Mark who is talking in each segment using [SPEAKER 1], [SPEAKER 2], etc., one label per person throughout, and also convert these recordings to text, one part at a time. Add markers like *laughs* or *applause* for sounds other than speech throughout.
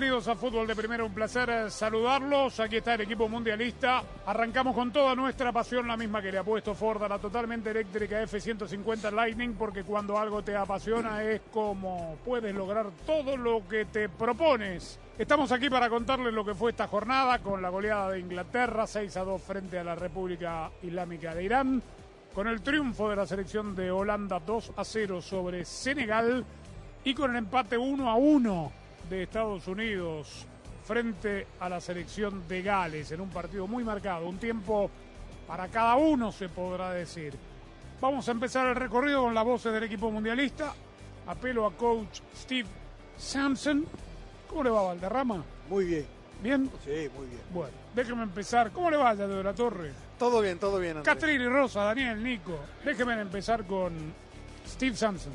[SPEAKER 1] Bienvenidos a Fútbol de Primera, un placer eh, saludarlos. Aquí está el equipo mundialista. Arrancamos con toda nuestra pasión, la misma que le ha puesto Ford a la totalmente eléctrica F-150 Lightning, porque cuando algo te apasiona es como puedes lograr todo lo que te propones. Estamos aquí para contarles lo que fue esta jornada con la goleada de Inglaterra, 6 a 2 frente a la República Islámica de Irán, con el triunfo de la selección de Holanda 2 a 0 sobre Senegal y con el empate 1 a 1 de Estados Unidos frente a la selección de Gales en un partido muy marcado, un tiempo para cada uno se podrá decir. Vamos a empezar el recorrido con las voces del equipo mundialista. Apelo a coach Steve Sampson. ¿Cómo le va Valderrama?
[SPEAKER 2] Muy bien.
[SPEAKER 1] ¿Bien?
[SPEAKER 2] Sí, muy bien.
[SPEAKER 1] Bueno, déjeme empezar. ¿Cómo le va ya de la Torre?
[SPEAKER 2] Todo bien, todo bien. Andrés.
[SPEAKER 1] Catrín y Rosa, Daniel, Nico. Déjeme empezar con Steve Sampson.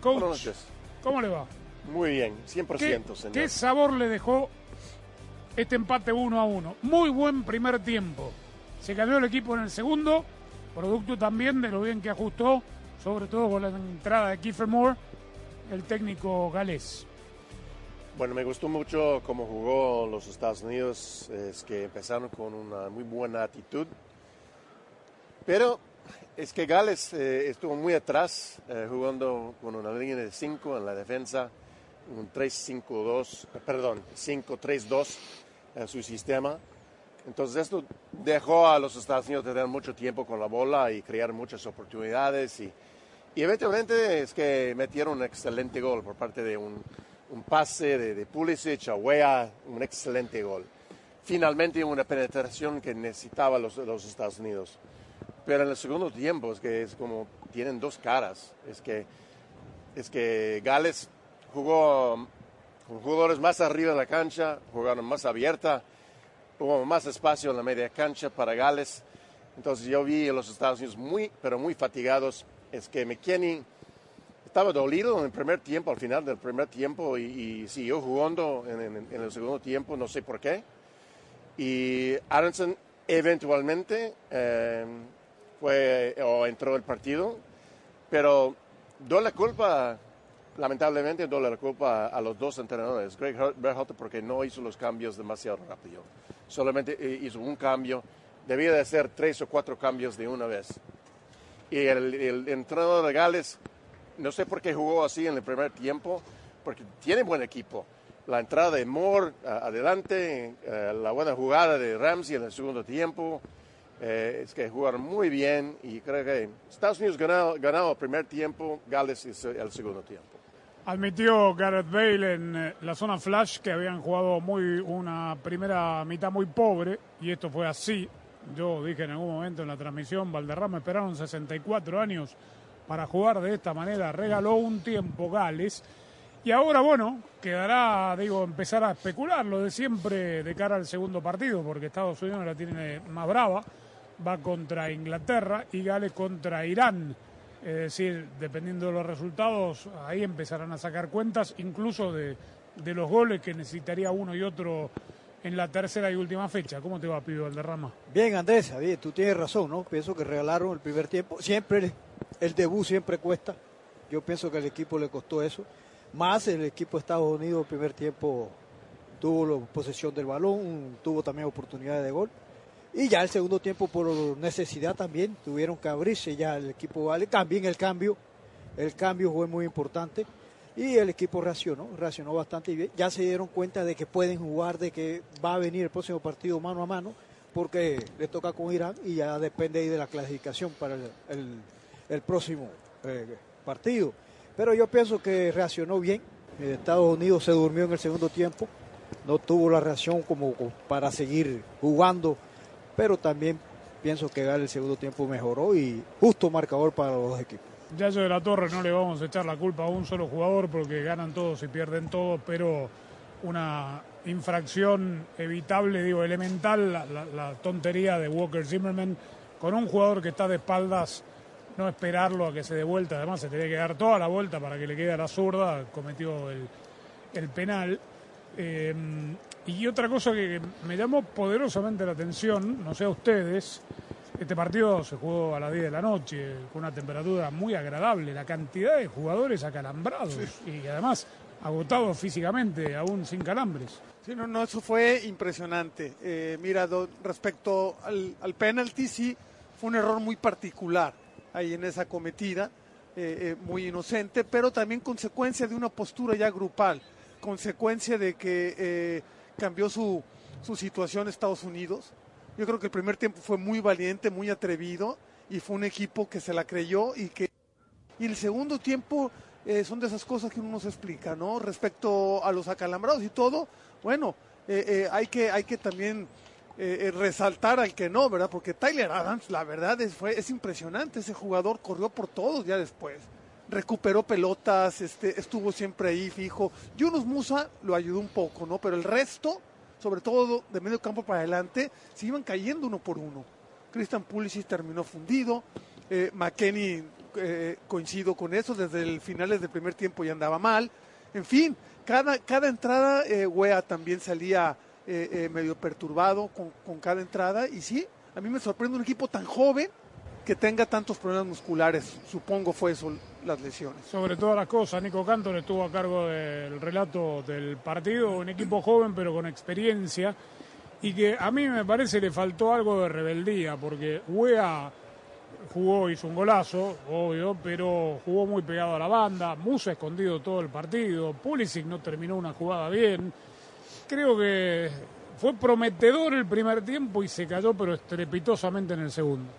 [SPEAKER 1] Coach,
[SPEAKER 3] Buenas noches.
[SPEAKER 1] ¿cómo le va?
[SPEAKER 3] Muy bien, 100%,
[SPEAKER 1] ¿Qué,
[SPEAKER 3] señor.
[SPEAKER 1] qué sabor le dejó este empate 1 a 1? Muy buen primer tiempo. Se cayó el equipo en el segundo, producto también de lo bien que ajustó, sobre todo con la entrada de Kiefer Moore, el técnico galés.
[SPEAKER 3] Bueno, me gustó mucho cómo jugó los Estados Unidos. Es que empezaron con una muy buena actitud. Pero es que Gales eh, estuvo muy atrás, eh, jugando con una línea de 5 en la defensa, un 3-5-2, perdón, 5-3-2 en su sistema. Entonces esto dejó a los Estados Unidos tener mucho tiempo con la bola y crear muchas oportunidades. Y, y eventualmente es que metieron un excelente gol por parte de un, un pase de, de Pulisic a Wea, un excelente gol. Finalmente una penetración que necesitaba los, los Estados Unidos. Pero en el segundo tiempo es que es como tienen dos caras. Es que, es que Gales jugó con jugadores más arriba de la cancha, jugaron más abierta, hubo más espacio en la media cancha para Gales. Entonces yo vi a los Estados Unidos muy, pero muy fatigados. Es que McKinney estaba dolido en el primer tiempo, al final del primer tiempo, y, y siguió jugando en, en- en el segundo tiempo, no sé por qué. Y Aronson eventualmente eh, fue o entró el partido, pero doy la culpa, lamentablemente doy la culpa a los dos entrenadores, Greg Berhalter porque no hizo los cambios demasiado rápido, solamente eh, hizo un cambio, debía de hacer tres o cuatro cambios de una vez. Y el, el entrenador de Gales, no sé por qué jugó así en el primer tiempo, porque tiene buen equipo. La entrada de Moore adelante, eh, la buena jugada de Ramsey en el segundo tiempo, eh, es que jugaron muy bien y creo que Estados Unidos ganó, ganó el primer tiempo, Gales el segundo tiempo.
[SPEAKER 1] Admitió Gareth Bale en eh, la zona flash que habían jugado muy una primera mitad muy pobre y esto fue así. Yo dije en algún momento en la transmisión, Valderrama esperaron 64 años para jugar de esta manera, regaló un tiempo Gales y ahora bueno, quedará, digo, empezar a especular lo de siempre de cara al segundo partido porque Estados Unidos la tiene más brava, va contra Inglaterra y Gales contra Irán. Es decir, dependiendo de los resultados, ahí empezarán a sacar cuentas, incluso de, de los goles que necesitaría uno y otro en la tercera y última fecha. ¿Cómo te va, Pido Valderrama?
[SPEAKER 2] Bien, Andrés, tú tienes razón, ¿no? Pienso que regalaron el primer tiempo. Siempre el debut siempre cuesta. Yo pienso que al equipo le costó eso. Más el equipo de Estados Unidos el primer tiempo tuvo la posesión del balón, tuvo también oportunidades de gol. Y ya el segundo tiempo por necesidad también tuvieron que abrirse ya el equipo vale. También el cambio, el cambio fue muy importante. Y el equipo reaccionó, reaccionó bastante bien. Ya se dieron cuenta de que pueden jugar, de que va a venir el próximo partido mano a mano, porque le toca con Irán y ya depende ahí de la clasificación para el, el- próximo eh, partido. Pero yo pienso que reaccionó bien. Estados Unidos se durmió en el segundo tiempo, no tuvo la reacción como para seguir jugando, pero también pienso que Gales el segundo tiempo mejoró y justo marcador para los dos equipos.
[SPEAKER 1] Yayo de la Torre no le vamos a echar la culpa a un solo jugador porque ganan todos y pierden todos, pero una infracción evitable, digo, elemental, la, tontería de Walker Zimmerman con un jugador que está de espaldas, no esperarlo a que se dé vuelta, además se tenía que dar toda la vuelta para que le quede a la zurda, cometió el, el penal. Eh, y otra cosa que me llamó poderosamente la atención, no sé a ustedes, este partido se jugó a las 10 de la noche, con una temperatura muy agradable, la cantidad de jugadores acalambrados y además agotados físicamente, aún sin calambres.
[SPEAKER 4] Sí, no, no, eso fue impresionante. Eh, mira, respecto al, al penalti, sí, fue un error muy particular ahí en esa cometida, eh, eh, muy inocente, pero también consecuencia de una postura ya grupal, consecuencia de que cambió su, su situación Estados Unidos. Yo creo que el primer tiempo fue muy valiente, muy atrevido y fue un equipo que se la creyó y que y el segundo tiempo eh, son de esas cosas que uno no se explica, ¿no? Respecto a los acalambrados y todo, bueno, eh, eh, hay, que, hay que también resaltar al que no, ¿verdad? Porque Tyler Adams, la verdad, es, fue, es impresionante, ese jugador corrió por todos ya después. Recuperó pelotas, este, estuvo siempre ahí fijo. Yunus Musa lo ayudó un poco, ¿no? Pero el resto, sobre todo de medio campo para adelante, se iban cayendo uno por uno. Christian Pulisic terminó fundido, eh, McKenny eh, coincido con eso, desde el finales del primer tiempo ya andaba mal. En fin, cada, cada entrada, eh, Wea también salía eh, medio perturbado con, con, cada entrada. Y sí, a mí me sorprende un equipo tan joven que tenga tantos problemas musculares. Supongo fue eso las lesiones.
[SPEAKER 1] Sobre todas las cosas, Nico Cantor estuvo a cargo del relato del partido, un equipo joven pero con experiencia. Y que a mí me parece le faltó algo de rebeldía, porque Wea jugó, hizo un golazo, obvio, pero jugó muy pegado a la banda, Musa escondido todo el partido, Pulisic no terminó una jugada bien. Creo que fue prometedor el primer tiempo y se cayó, pero estrepitosamente en el segundo.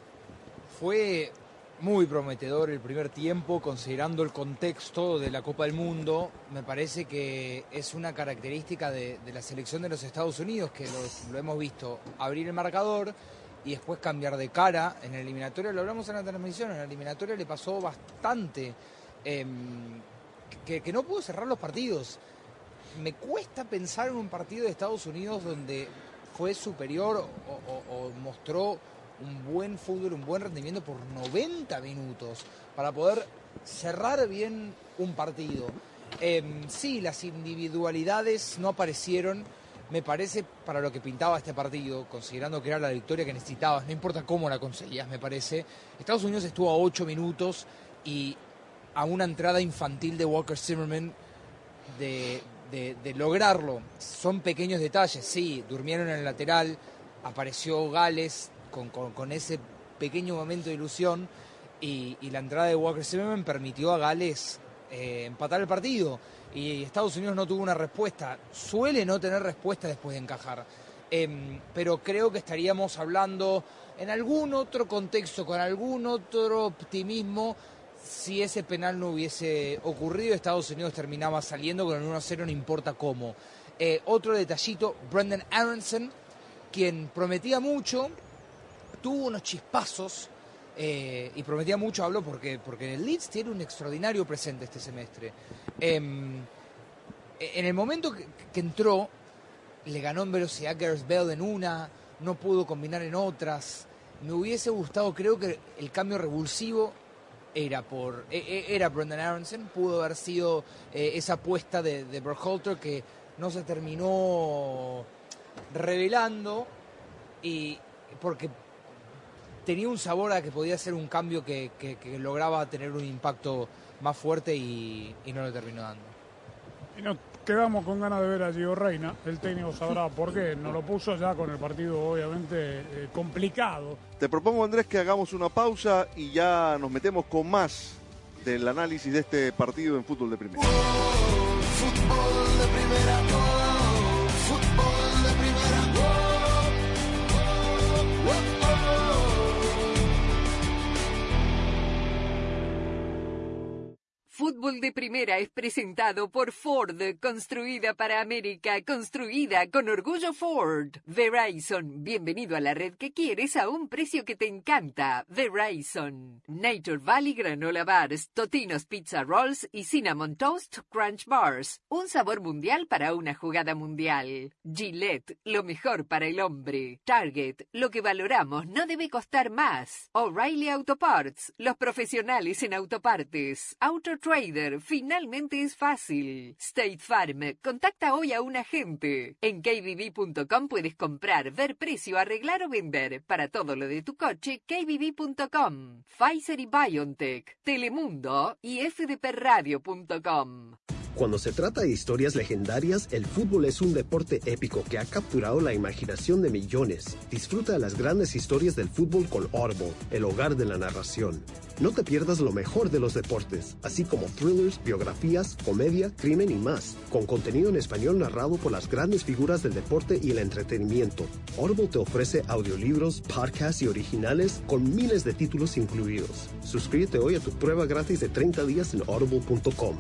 [SPEAKER 5] Fue muy prometedor el primer tiempo, considerando el contexto de la Copa del Mundo. Me parece que es una característica de, la selección de los Estados Unidos, que lo hemos visto abrir el marcador y después cambiar de cara. En el eliminatorio, lo hablamos en la transmisión, en el eliminatorio le pasó bastante em, que, no pudo cerrar los partidos. Me cuesta pensar en un partido de Estados Unidos donde fue superior o, mostró un buen fútbol, un buen rendimiento por 90 minutos para poder cerrar bien un partido. Em, sí, las individualidades no aparecieron me parece para lo que pintaba este partido, considerando que era la victoria que necesitabas, no importa cómo la conseguías, me parece. Estados Unidos estuvo a ocho minutos y a una entrada infantil de Walker Zimmerman de, lograrlo. Son pequeños detalles, sí, durmieron en el lateral, apareció Gales con, ese pequeño momento de ilusión y, la entrada de Walker Zimmerman permitió a Gales eh, empatar el partido y Estados Unidos no tuvo una respuesta. Suele no tener respuesta después de encajar. Em, pero creo que estaríamos hablando en algún otro contexto, con algún otro optimismo, si ese penal no hubiese ocurrido, Estados Unidos terminaba saliendo con el 1-0, no importa cómo. Eh, otro detallito, Brendan Aronson, quien prometía mucho, tuvo unos chispazos eh, y prometía mucho, hablo porque, porque el Leeds tiene un extraordinario presente este semestre. Em, en el momento que, entró, le ganó en velocidad Gareth Bell en una, no pudo combinar en otras. Me hubiese gustado, creo que el cambio revulsivo era por e, e, era Brendan Aronson, pudo haber sido eh, esa apuesta de, de Berhalter que no se terminó revelando y porque tenía un sabor a que podía ser un cambio que, lograba tener un impacto más fuerte y, no lo terminó dando.
[SPEAKER 1] Y nos quedamos con ganas de ver a Gio Reina. El técnico sabrá por qué. No lo puso ya con el partido, obviamente, eh, complicado.
[SPEAKER 6] Te propongo, Andrés, que hagamos una pausa y ya nos metemos con más del análisis de este partido en fútbol de primera. fútbol de primera.
[SPEAKER 7] Fútbol de Primera es presentado por Ford, construida para América, construida con orgullo Ford. Verizon, bienvenido a la red que quieres a un precio que te encanta. Verizon. Nature Valley Granola Bars, Totinos Pizza Rolls y Cinnamon Toast Crunch Bars. Un sabor mundial para una jugada mundial. Gillette, lo mejor para el hombre. Target, lo que valoramos no debe costar más. O'Reilly Auto Parts, los profesionales en autopartes. Auto Finalmente es fácil. State Farm, contacta hoy a un agente. En kbb.com puedes comprar, ver precio, arreglar o vender. Para todo lo de tu coche, kbb.com. Pfizer y BioNTech, Telemundo y fdpradio.com.
[SPEAKER 8] Cuando se trata de historias legendarias, el fútbol es un deporte épico que ha capturado la imaginación de millones. Disfruta de las grandes historias del fútbol con Audible, el hogar de la narración. No te pierdas lo mejor de los deportes, así como thrillers, biografías, comedia, crimen y más, con contenido en español narrado por las grandes figuras del deporte y el entretenimiento. Audible te ofrece audiolibros, podcasts y originales con miles de títulos incluidos. Suscríbete hoy a tu prueba gratis de 30 días en audible.com.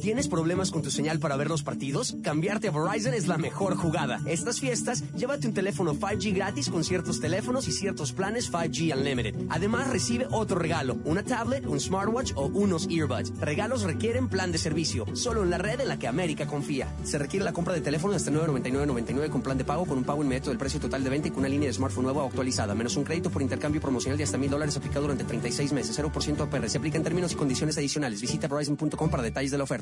[SPEAKER 9] ¿Tienes problemas con tu señal para ver los partidos? Cambiarte a Verizon es la mejor jugada. Estas fiestas, llévate un teléfono 5G gratis con ciertos teléfonos y ciertos planes 5G Unlimited. Además, recibe otro regalo, una tablet, un smartwatch o unos earbuds. Regalos requieren plan de servicio, solo en la red en la que América confía. Se requiere la compra de teléfono hasta 999.99 con plan de pago con un pago inmediato del precio total de venta y con una línea de smartphone nueva o actualizada, menos un crédito por intercambio promocional de hasta mil dólares aplicado durante 36 meses, 0% APR. Se aplica en términos y condiciones adicionales. Visita Verizon.com para detalles de la oferta.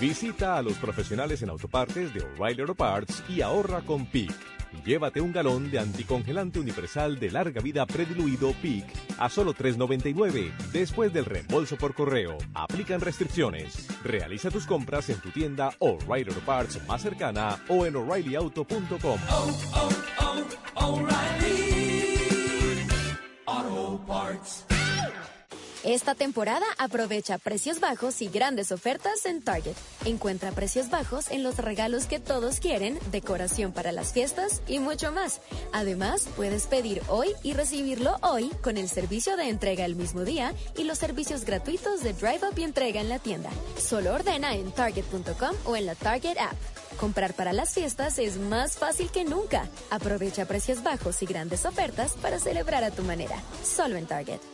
[SPEAKER 10] Visita a los profesionales en autopartes de O'Reilly Auto Parts y ahorra con PIC. Llévate un galón de anticongelante universal de larga vida prediluido PIC a solo $3.99 después del reembolso por correo. Aplican restricciones. Realiza tus compras en tu tienda O'Reilly Auto Parts más cercana o en o'ReillyAuto.com.
[SPEAKER 11] Esta temporada aprovecha precios bajos y grandes ofertas en Target. Encuentra precios bajos en los regalos que todos quieren, decoración para las fiestas y mucho más. Además, puedes pedir hoy y recibirlo hoy con el servicio de entrega el mismo día y los servicios gratuitos de Drive Up y entrega en la tienda. Solo ordena en target.com o en la Target app. Comprar para las fiestas es más fácil que nunca. Aprovecha precios bajos y grandes ofertas para celebrar a tu manera. Solo en Target.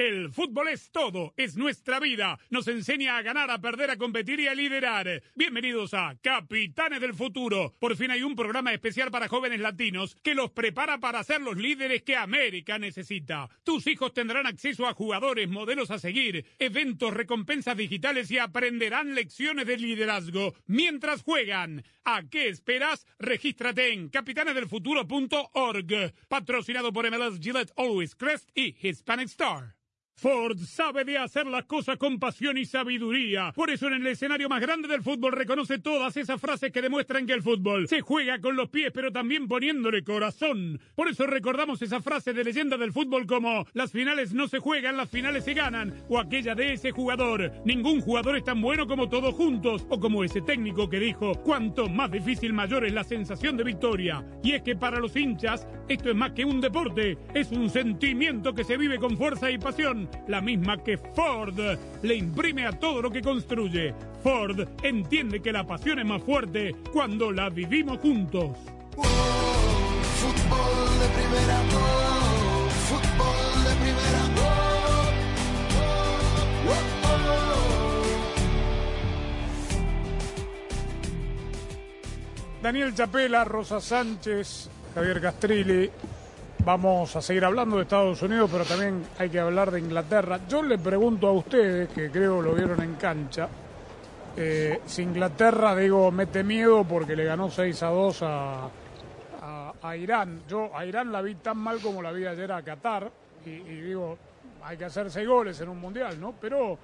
[SPEAKER 1] El fútbol es todo, es nuestra vida. Nos enseña a ganar, a perder, a competir y a liderar. Bienvenidos a Capitanes del Futuro. Por fin hay un programa especial para jóvenes latinos que los prepara para ser los líderes que América necesita. Tus hijos tendrán acceso a jugadores, modelos a seguir, eventos, recompensas digitales y aprenderán lecciones de liderazgo mientras juegan. ¿A qué esperas? Regístrate en capitanesdelfuturo.org. Patrocinado por MLS Gillette Always Crest y Hispanic Star. Ford sabe de hacer las cosas con pasión y sabiduría. Por eso en el escenario más grande del fútbol reconoce todas esas frases que demuestran que el fútbol se juega con los pies pero también poniéndole corazón. Por eso recordamos esa frase de leyenda del fútbol como las finales no se juegan, las finales se ganan. O aquella de ese jugador. Ningún jugador es tan bueno como todos juntos. O como ese técnico que dijo, cuanto más difícil mayor es la sensación de victoria. Y es que para los hinchas esto es más que un deporte. Es un sentimiento que se vive con fuerza y pasión la misma que Ford le imprime a todo lo que construye. Ford entiende que la pasión es más fuerte cuando la vivimos juntos. Daniel Chapela, Rosa Sánchez, Javier Castrilli, Vamos a seguir hablando de Estados Unidos, pero también hay que hablar de Inglaterra. Yo le pregunto a ustedes, que creo lo vieron en cancha, eh, si Inglaterra, digo, mete miedo porque le ganó 6 a 2 a, a- Irán. Yo a Irán la vi tan mal como la vi ayer a Qatar, y, y digo, hay que hacer 6 goles en un mundial, ¿no? Pero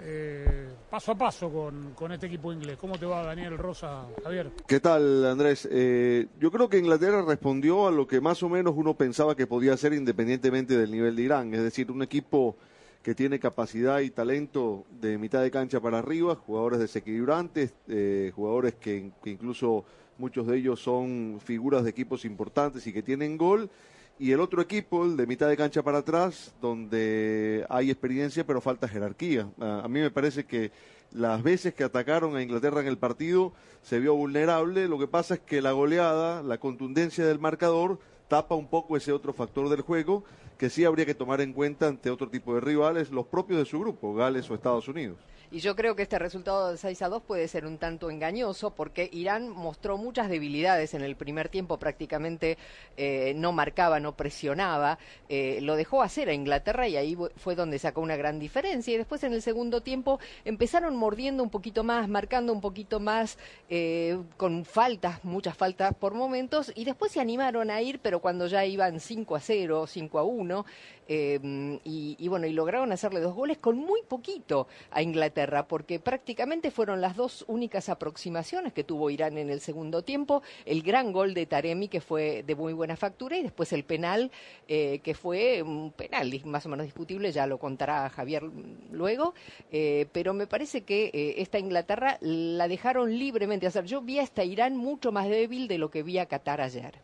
[SPEAKER 1] eh, paso a paso con, con este equipo inglés. ¿Cómo te va, Daniel Rosa, Javier?
[SPEAKER 6] ¿Qué tal, Andrés? Eh, yo creo que Inglaterra respondió a lo que más o menos uno pensaba que podía hacer independientemente del nivel de Irán, es decir, un equipo que tiene capacidad y talento de mitad de cancha para arriba, jugadores desequilibrantes, eh, jugadores que, que incluso muchos de ellos son figuras de equipos importantes y que tienen gol, y el otro equipo, el de mitad de cancha para atrás, donde hay experiencia pero falta jerarquía. A, a mí me parece que las veces que atacaron a Inglaterra en el partido se vio vulnerable, lo que pasa es que la goleada, la contundencia del marcador tapa un poco ese otro factor del juego que sí habría que tomar en cuenta ante otro tipo de rivales, los propios de su grupo, Gales o Estados Unidos.
[SPEAKER 7] Y yo creo que este resultado de 6 a 2 puede ser un tanto engañoso porque Irán mostró muchas debilidades en el primer tiempo, prácticamente eh, no marcaba, no presionaba, eh, lo dejó hacer a Inglaterra y ahí fue donde sacó una gran diferencia. Y después en el segundo tiempo empezaron mordiendo un poquito más, marcando un poquito más, eh, con faltas, muchas faltas por momentos, y después se animaron a ir, pero cuando ya iban 5 a 0, 5 a 1, eh, y, y bueno, y lograron hacerle dos goles con muy poquito a Inglaterra, porque prácticamente fueron las dos únicas aproximaciones que tuvo Irán en el segundo tiempo. El gran gol de Taremi, que fue de muy buena factura, y después el penal, eh, que fue un penal más o menos discutible, ya lo contará Javier luego, eh, pero me parece que eh, esta Inglaterra la dejaron libremente hacer. Yo vi a esta Irán mucho más débil de lo que vi a Qatar ayer.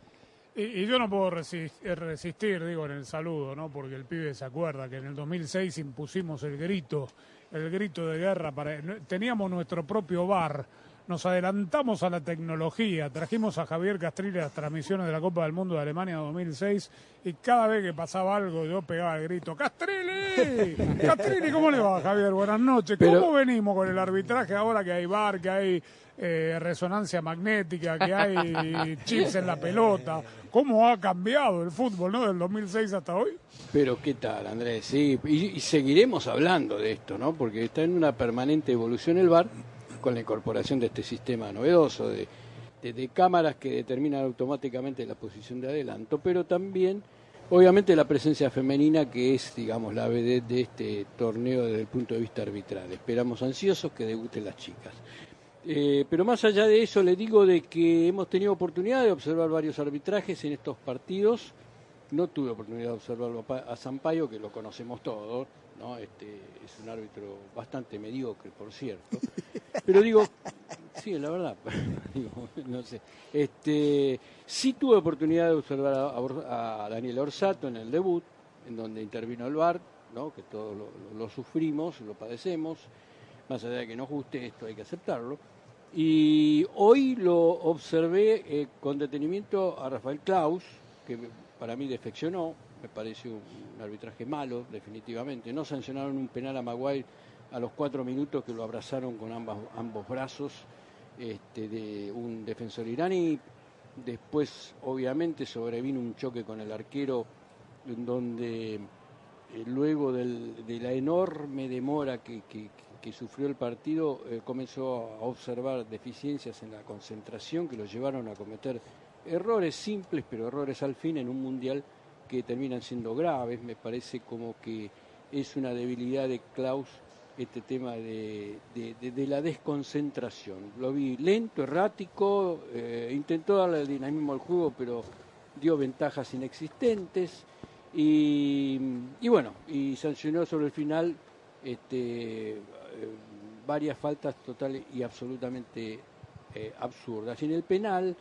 [SPEAKER 1] Y, yo no puedo resis- eh, resistir, digo, en el saludo, ¿no? Porque el pibe se acuerda que en el 2006 impusimos el grito, el grito de guerra. para Teníamos nuestro propio bar, nos adelantamos a la tecnología, trajimos a Javier Castrilli las transmisiones de la Copa del Mundo de Alemania 2006 y cada vez que pasaba algo yo pegaba el grito, ¡Castrilli! ¡Castrilli! ¿Cómo le va, Javier? Buenas noches. ¿Cómo
[SPEAKER 12] Pero-
[SPEAKER 1] venimos con el arbitraje ahora que hay bar, que hay eh, resonancia magnética, que hay chips en la pelota? ¿Cómo ha cambiado el fútbol, no? Del 2006 hasta hoy.
[SPEAKER 12] Pero qué tal, Andrés, sí, y, seguiremos hablando de esto, ¿no? Porque está en una permanente evolución el VAR con la incorporación de este sistema novedoso de cámaras que determinan automáticamente la posición de adelanto, pero también, obviamente, la presencia femenina que es, digamos, la vedette de este torneo desde el punto de vista arbitral. Esperamos ansiosos que debuten las chicas. Eh, pero más allá de eso, le digo de que hemos tenido oportunidad de observar varios arbitrajes en estos partidos. No tuve oportunidad de observarlo a Pa- a Sampaio, que lo conocemos todos, ¿no? Este, es un árbitro bastante mediocre, por cierto. Pero digo, sí, la verdad, *laughs* no sé. Este, sí tuve oportunidad de observar a, Daniel Orsato en el debut, en donde intervino el VAR, ¿no? que todos lo sufrimos, lo padecemos. Más allá de que nos guste esto, hay que aceptarlo. Y hoy lo observé eh, con detenimiento a Rafael Klaus, que para mí defeccionó, me pareció un arbitraje malo, definitivamente. No sancionaron un penal a Maguire a los cuatro minutos que lo abrazaron con ambos brazos este, de un defensor iraní. Después, obviamente, sobrevino un choque con el arquero donde eh, luego de la enorme demora que- que sufrió el partido, eh, comenzó a observar deficiencias en la concentración que lo llevaron a cometer errores simples, pero errores al fin en un mundial que terminan siendo graves. Me parece como que es una debilidad de Klaus este tema de, de- la desconcentración. Lo vi lento, errático, eh, intentó darle dinamismo al juego, pero dio ventajas inexistentes y, y bueno, y sancionó sobre el final este, varias faltas totales y absolutamente eh, absurdas. En el penal,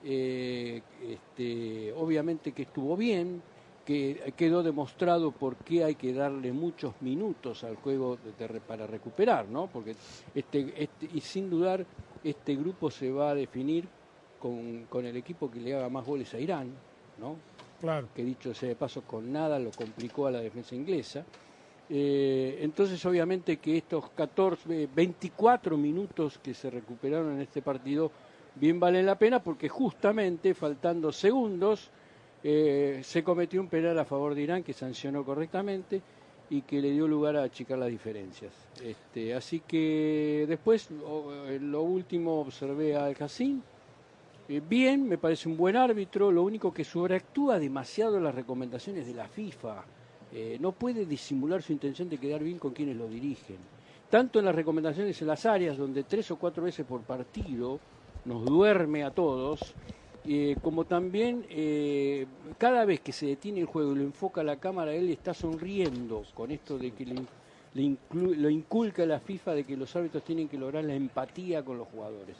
[SPEAKER 12] eh, este, obviamente que estuvo bien, que quedó demostrado por qué hay que darle muchos minutos al juego de- de- para recuperar, ¿no? Porque este, este, y sin dudar este grupo se va a definir con, con el equipo que le haga más goles a Irán, ¿no?
[SPEAKER 1] Claro.
[SPEAKER 12] Que dicho sea de paso, con nada lo complicó a la defensa inglesa. Eh, entonces, obviamente que estos 14, eh, 24 minutos que se recuperaron en este partido bien valen la pena porque justamente faltando segundos Eh, se cometió un penal a favor de Irán que sancionó correctamente y que le dio lugar a achicar las diferencias. Este, así que después, eh, lo último, observé a Al. Eh, bien, me parece un buen árbitro, lo único que sobreactúa demasiado las recomendaciones de la FIFA. Eh, no puede disimular su intención de quedar bien con quienes lo dirigen. Tanto en las recomendaciones en las áreas, donde tres o cuatro veces por partido nos duerme a todos, eh, como también eh, cada vez que se detiene el juego y lo enfoca la cámara, él está sonriendo con esto de que le, in- le inclu- lo inculca la FIFA de que los árbitros tienen que lograr la empatía con los jugadores.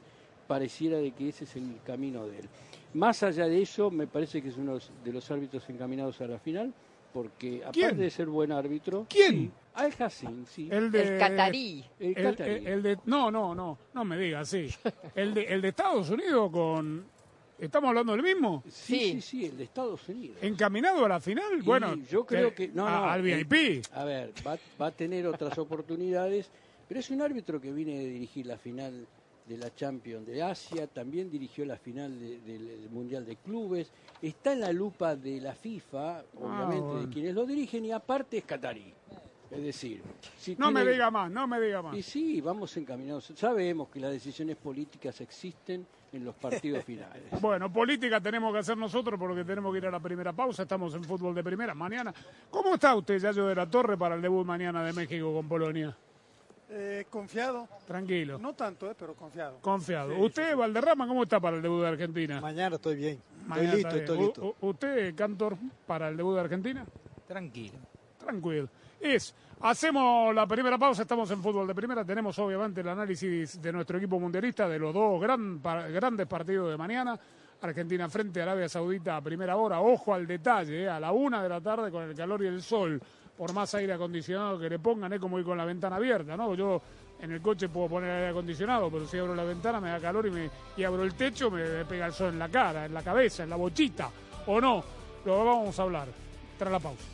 [SPEAKER 12] Pareciera de que ese es el camino de él. Más allá de eso, me parece que es uno de los árbitros encaminados a la final, porque aparte
[SPEAKER 1] ¿Quién?
[SPEAKER 12] de ser buen árbitro...
[SPEAKER 1] ¿Quién?
[SPEAKER 12] sí, Al Hassin, sí.
[SPEAKER 1] El de,
[SPEAKER 12] El catarí. El catarí.
[SPEAKER 1] el- el de, no, no, no, no me digas, sí. *laughs* El de, el de Estados Unidos con... ¿Estamos hablando del mismo?
[SPEAKER 12] Sí, sí, sí, el de Estados Unidos.
[SPEAKER 1] ¿Encaminado a la final?
[SPEAKER 12] Y
[SPEAKER 1] bueno,
[SPEAKER 12] yo creo
[SPEAKER 1] eh,
[SPEAKER 12] que no, no,
[SPEAKER 1] al
[SPEAKER 12] eh,
[SPEAKER 1] VIP.
[SPEAKER 12] A ver, va, va a tener otras oportunidades, pero es un árbitro que viene de dirigir la final de la Champions de Asia, también dirigió la final de- del del Mundial de Clubes, está en la lupa de la FIFA, obviamente,
[SPEAKER 1] Ah, bueno.
[SPEAKER 12] de quienes lo dirigen, y aparte es catarí. Es decir, si
[SPEAKER 1] No me diga más, no me diga más.
[SPEAKER 12] Y sí, vamos encaminados. Sabemos que las decisiones políticas existen en los partidos *laughs* finales.
[SPEAKER 1] Bueno, política tenemos que hacer nosotros porque tenemos que ir a la primera pausa. Estamos en fútbol de primera mañana. ¿Cómo está usted, Yayo de la Torre, para el debut mañana de México con Polonia?
[SPEAKER 4] Eh, confiado.
[SPEAKER 1] Tranquilo.
[SPEAKER 4] No tanto, eh, pero confiado.
[SPEAKER 1] Confiado.
[SPEAKER 4] Sí,
[SPEAKER 1] ¿Usted, Valderrama, cómo está para el debut de Argentina?
[SPEAKER 2] Mañana estoy bien.
[SPEAKER 1] Mañana
[SPEAKER 2] estoy listo, estoy listo.
[SPEAKER 1] ¿Usted, Cantor, para el debut de Argentina?
[SPEAKER 5] Tranquilo.
[SPEAKER 1] Tranquilo. Es, hacemos la primera pausa, estamos en fútbol de primera, tenemos obviamente el análisis de nuestro equipo mundialista de los dos gran, pa- grandes partidos de mañana. Argentina frente a Arabia Saudita a primera hora, ojo al detalle, eh, a la una de la tarde con el calor y el sol, por más aire acondicionado que le pongan, es como ir con la ventana abierta, ¿no? Yo en el coche puedo poner aire acondicionado, pero si abro la ventana me da calor y, me, abro el techo me, me pega el sol en la cara, en la cabeza, en la bochita, o no, lo vamos a hablar tras la pausa.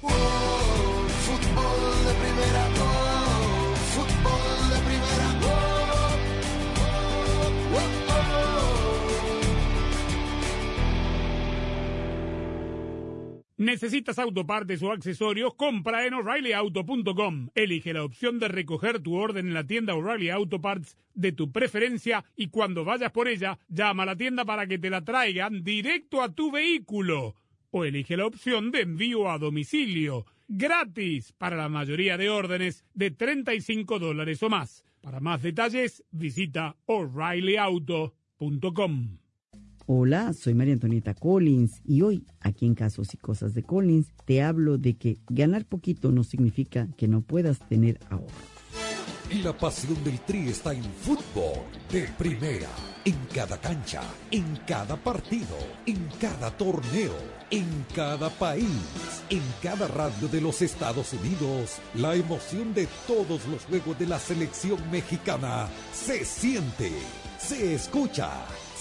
[SPEAKER 1] ¿Necesitas autopartes o accesorios? Compra en o'ReillyAuto.com. Elige la opción de recoger tu orden en la tienda O'Reilly Auto Parts de tu preferencia y cuando vayas por ella, llama a la tienda para que te la traigan directo a tu vehículo. O elige la opción de envío a domicilio. Gratis para la mayoría de órdenes de 35 dólares o más. Para más detalles, visita o'ReillyAuto.com.
[SPEAKER 13] Hola, soy María Antonieta Collins y hoy, aquí en Casos y Cosas de Collins, te hablo de que ganar poquito no significa que no puedas tener ahorro.
[SPEAKER 14] Y la pasión del Tri está en fútbol de primera. En cada cancha, en cada partido, en cada torneo, en cada país, en cada radio de los Estados Unidos. La emoción de todos los juegos de la selección mexicana se siente, se escucha,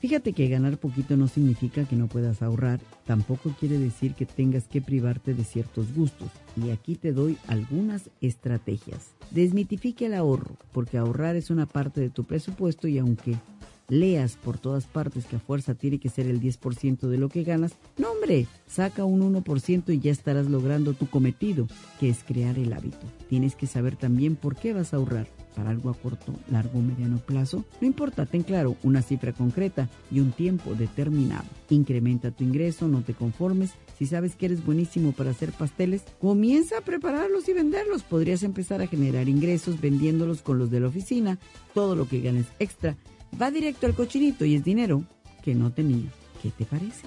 [SPEAKER 13] Fíjate que ganar poquito no significa que no puedas ahorrar, tampoco quiere decir que tengas que privarte de ciertos gustos. Y aquí te doy algunas estrategias. Desmitifique el ahorro, porque ahorrar es una parte de tu presupuesto y aunque leas por todas partes que a fuerza tiene que ser el 10% de lo que ganas, no hombre, saca un 1% y ya estarás logrando tu cometido, que es crear el hábito. Tienes que saber también por qué vas a ahorrar. Para algo a corto, largo o mediano plazo, no importa, ten claro una cifra concreta y un tiempo determinado. Incrementa tu ingreso, no te conformes. Si sabes que eres buenísimo para hacer pasteles, comienza a prepararlos y venderlos. Podrías empezar a generar ingresos vendiéndolos con los de la oficina. Todo lo que ganes extra va directo al cochinito y es dinero que no tenía. ¿Qué te parece?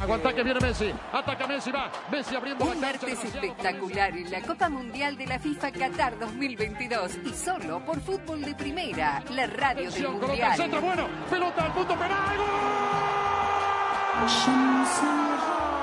[SPEAKER 15] Aguanta que viene Messi. Ataca Messi, va. Messi abriendo
[SPEAKER 7] Un
[SPEAKER 15] la cancha.
[SPEAKER 7] martes espectacular en la Copa Mundial de la FIFA Qatar 2022 y solo por Fútbol de Primera, la radio del
[SPEAKER 15] coloca el centro,
[SPEAKER 7] Mundial.
[SPEAKER 15] bueno. Pelota al punto penal.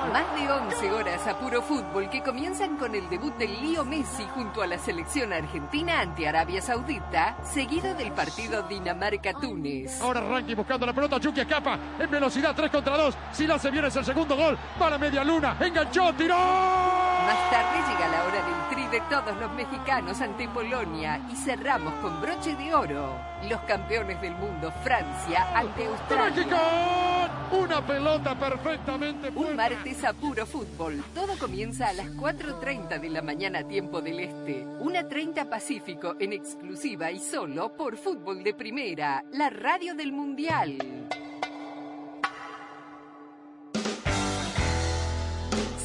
[SPEAKER 7] Más de 11 horas a puro fútbol que comienzan con el debut del Lío Messi junto a la selección argentina ante Arabia Saudita, seguido del partido Dinamarca-Túnez.
[SPEAKER 15] Ahora Ranky buscando la pelota. Chucky escapa en velocidad 3 contra 2. Si la se viene es el segundo gol. Para media luna. Enganchó, tiró.
[SPEAKER 7] Más tarde llega la hora del tri de todos los mexicanos ante Polonia y cerramos con broche de oro. Los campeones del mundo, Francia ante Australia.
[SPEAKER 15] ¡México! Una pelota perfectamente
[SPEAKER 7] Un martes a puro fútbol. Todo comienza a las 4.30 de la mañana tiempo del Este. 1.30 Pacífico en exclusiva y solo por Fútbol de Primera, la radio del Mundial.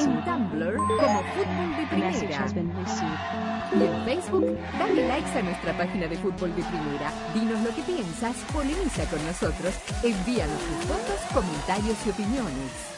[SPEAKER 7] En Tumblr, como Fútbol de Primera. Y en Facebook, dale likes a nuestra página de Fútbol de Primera. Dinos lo que piensas, polemiza con nosotros, envíanos tus fotos, comentarios y opiniones.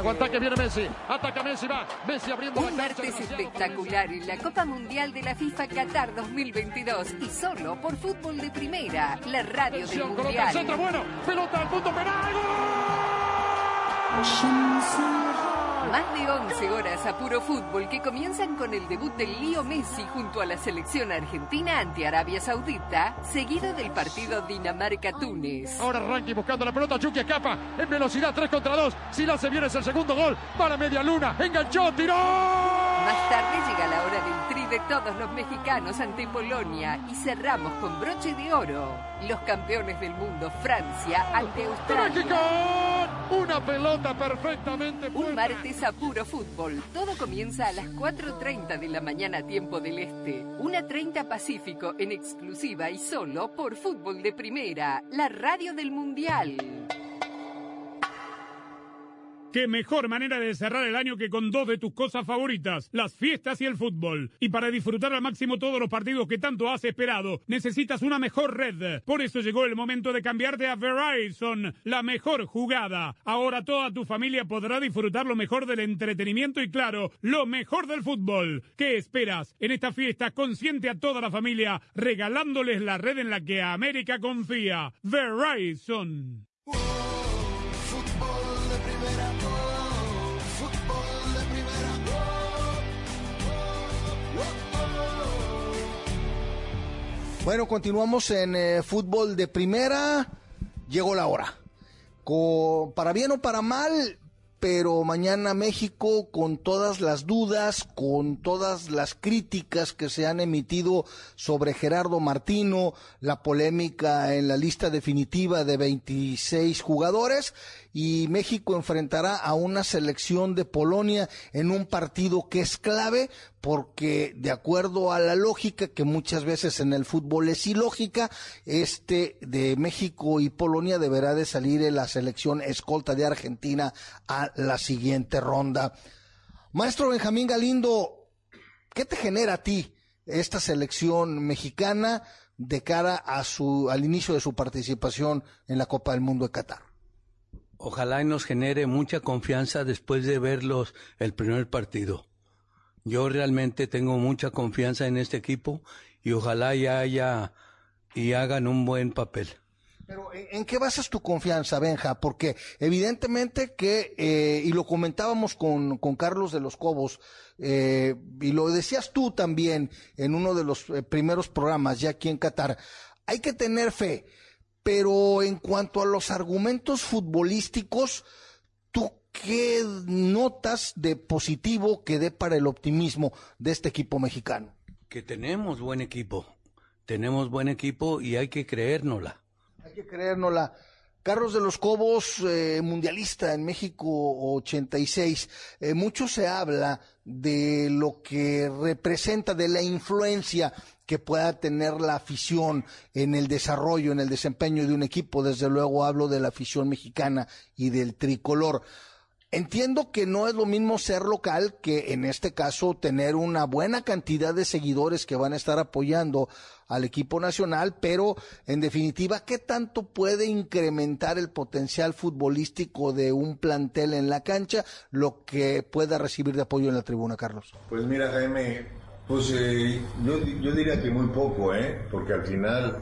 [SPEAKER 15] Aguanta que viene Messi. Ataca Messi, va. Messi abriendo
[SPEAKER 7] Un
[SPEAKER 15] la cancha.
[SPEAKER 7] martes espectacular en la Copa Mundial de la FIFA Qatar 2022 y solo por Fútbol de Primera, la radio del
[SPEAKER 15] coloca el centro,
[SPEAKER 7] Mundial.
[SPEAKER 15] bueno. Pelota al punto penal.
[SPEAKER 7] Más de 11 horas a puro fútbol que comienzan con el debut del Lío Messi junto a la selección argentina ante Arabia Saudita, seguido del partido Dinamarca-Túnez.
[SPEAKER 15] Ahora Ranky buscando la pelota. Chucky escapa en velocidad 3 contra 2. Si la se viene es el segundo gol. Para media luna. Enganchó, tiró.
[SPEAKER 7] Más tarde llega la hora del tri de todos los mexicanos ante Polonia y cerramos con broche de oro. Los campeones del mundo, Francia ante Australia.
[SPEAKER 15] ¡México! Una pelota perfectamente
[SPEAKER 7] Un martes a puro fútbol. Todo comienza a las 4.30 de la mañana tiempo del Este. 1.30 Pacífico en exclusiva y solo por Fútbol de Primera, la radio del Mundial.
[SPEAKER 1] Qué mejor manera de cerrar el año que con dos de tus cosas favoritas, las fiestas y el fútbol. Y para disfrutar al máximo todos los partidos que tanto has esperado, necesitas una mejor red. Por eso llegó el momento de cambiarte a Verizon, la mejor jugada. Ahora toda tu familia podrá disfrutar lo mejor del entretenimiento y claro, lo mejor del fútbol. ¿Qué esperas? En esta fiesta consiente a toda la familia regalándoles la red en la que América confía. Verizon.
[SPEAKER 16] Bueno, continuamos en eh, fútbol de primera. Llegó la hora. Para bien o para mal, pero mañana México, con todas las dudas, con todas las críticas que se han emitido sobre Gerardo Martino, la polémica en la lista definitiva de 26 jugadores, y México enfrentará a una selección de Polonia en un partido que es clave porque de acuerdo a la lógica que muchas veces en el fútbol es ilógica, este de México y Polonia deberá de salir en la selección escolta de Argentina a la siguiente ronda. Maestro Benjamín Galindo, ¿qué te genera a ti esta selección mexicana de cara a su al inicio de su participación en la Copa del Mundo de Qatar?
[SPEAKER 17] Ojalá y nos genere mucha confianza después de verlos el primer partido. Yo realmente tengo mucha confianza en este equipo y ojalá y haya y hagan un buen papel.
[SPEAKER 16] Pero ¿en, en qué basas tu confianza, Benja? Porque evidentemente que, eh, y lo comentábamos con, con Carlos de los Cobos, eh, y lo decías tú también en uno de los eh, primeros programas ya aquí en Qatar, hay que tener fe, pero en cuanto a los argumentos futbolísticos, ¿tú qué notas de positivo que dé para el optimismo de este equipo mexicano?
[SPEAKER 17] Que tenemos buen equipo, tenemos buen equipo y hay que creérnosla.
[SPEAKER 16] Hay que creérnosla. Carlos de los Cobos, eh, mundialista en México 86. Eh, mucho se habla de lo que representa, de la influencia que pueda tener la afición en el desarrollo, en el desempeño de un equipo. Desde luego hablo de la afición mexicana y del tricolor. Entiendo que no es lo mismo ser local que en este caso tener una buena cantidad de seguidores que van a estar apoyando al equipo nacional, pero en definitiva, ¿qué tanto puede incrementar el potencial futbolístico de un plantel en la cancha lo que pueda recibir de apoyo en la tribuna, Carlos?
[SPEAKER 18] Pues mira, Jaime, pues eh, yo, yo diría que muy poco, ¿eh? porque al final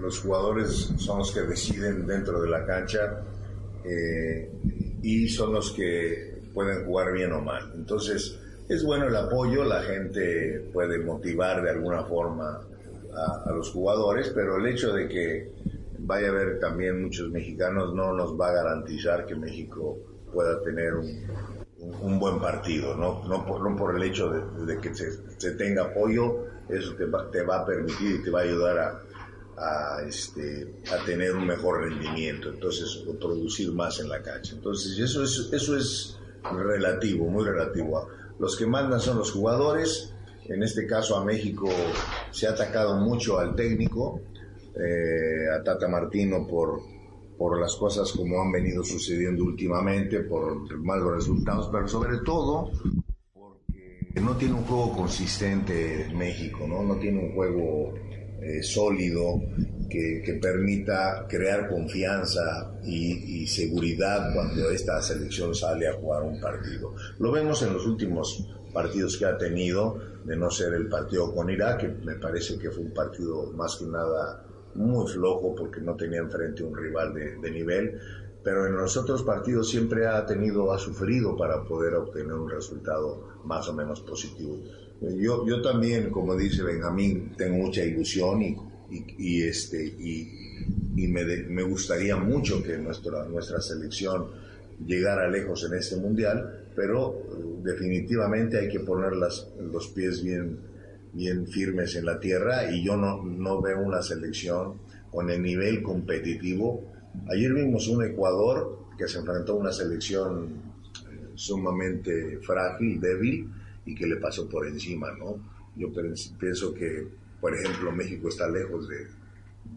[SPEAKER 18] los jugadores son los que deciden dentro de la cancha eh, y son los que pueden jugar bien o mal. Entonces, es bueno el apoyo, la gente puede motivar de alguna forma a, a, los jugadores, pero el hecho de que vaya a haber también muchos mexicanos no nos va a garantizar que México pueda tener un, un, buen partido, ¿no? No, por, no por el hecho de, que se, tenga apoyo, eso te va, te va a permitir y te va a ayudar a, este, a tener un mejor rendimiento, entonces producir más en la cancha. Entonces eso es, eso es relativo, muy relativo. Los que mandan son los jugadores, en este caso a México se ha atacado mucho al técnico, eh, a Tata Martino por, por las cosas como han venido sucediendo últimamente, por malos resultados, pero sobre todo porque no tiene un juego consistente México, ¿no? No tiene un juego eh, sólido que, permita crear confianza y, seguridad cuando esta selección sale a jugar un partido. Lo vemos en los últimos partidos que ha tenido, de no ser el partido con Irak, que me parece que fue un partido más que nada muy flojo porque no tenía enfrente un rival de, de nivel, pero en los otros partidos siempre ha tenido, ha sufrido para poder obtener un resultado más o menos positivo. Yo, yo también, como dice Benjamín, tengo mucha ilusión y, y, y este, y, y me, de, me, gustaría mucho que nuestra, nuestra selección llegara lejos en este mundial, pero definitivamente hay que poner las, los pies bien, bien firmes en la tierra y yo no, no veo una selección con el nivel competitivo. Ayer vimos un Ecuador que se enfrentó a una selección sumamente frágil, débil, y que le pasó por encima, ¿no? Yo pienso que, por ejemplo, México está lejos de,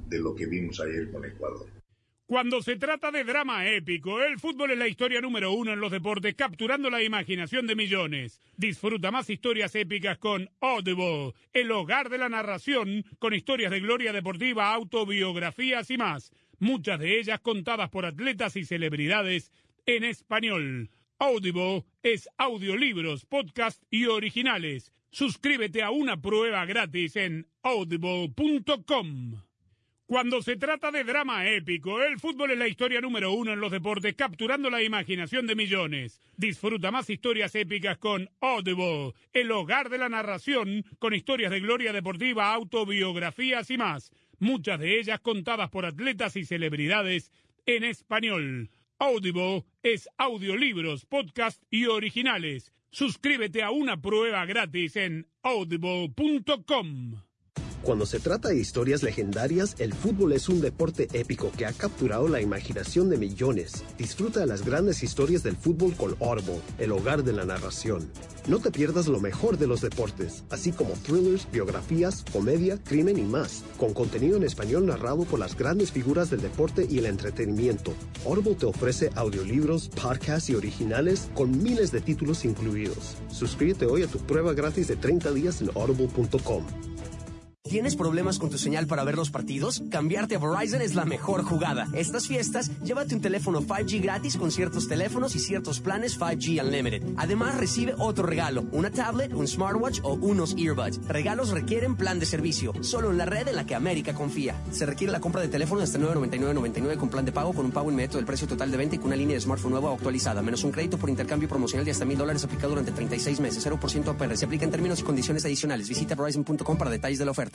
[SPEAKER 18] de lo que vimos ayer con Ecuador.
[SPEAKER 1] Cuando se trata de drama épico, el fútbol es la historia número uno en los deportes, capturando la imaginación de millones. Disfruta más historias épicas con Audible, el hogar de la narración, con historias de gloria deportiva, autobiografías y más. Muchas de ellas contadas por atletas y celebridades en español. Audible es audiolibros, podcast y originales. Suscríbete a una prueba gratis en audible.com. Cuando se trata de drama épico, el fútbol es la historia número uno en los deportes, capturando la imaginación de millones. Disfruta más historias épicas con Audible, el hogar de la narración, con historias de gloria deportiva, autobiografías y más. Muchas de ellas contadas por atletas y celebridades en español. Audible es audiolibros, podcast y originales. Suscríbete a una prueba gratis en audible.com.
[SPEAKER 8] Cuando se trata de historias legendarias, el fútbol es un deporte épico que ha capturado la imaginación de millones. Disfruta de las grandes historias del fútbol con Audible, el hogar de la narración. No te pierdas lo mejor de los deportes, así como thrillers, biografías, comedia, crimen y más, con contenido en español narrado por las grandes figuras del deporte y el entretenimiento. Audible te ofrece audiolibros, podcasts y originales con miles de títulos incluidos. Suscríbete hoy a tu prueba gratis de 30 días en audible.com.
[SPEAKER 9] ¿Tienes problemas con tu señal para ver los partidos? Cambiarte a Verizon es la mejor jugada. Estas fiestas, llévate un teléfono 5G gratis con ciertos teléfonos y ciertos planes 5G Unlimited. Además, recibe otro regalo, una tablet, un smartwatch o unos earbuds. Regalos requieren plan de servicio, solo en la red en la que América confía. Se requiere la compra de teléfono hasta 999.99 con plan de pago con un pago inmediato del precio total de venta y con una línea de smartphone nueva o actualizada, menos un crédito por intercambio promocional de hasta mil dólares aplicado durante 36 meses, 0% APR. Se aplica en términos y condiciones adicionales. Visita verizon.com para detalles de la oferta.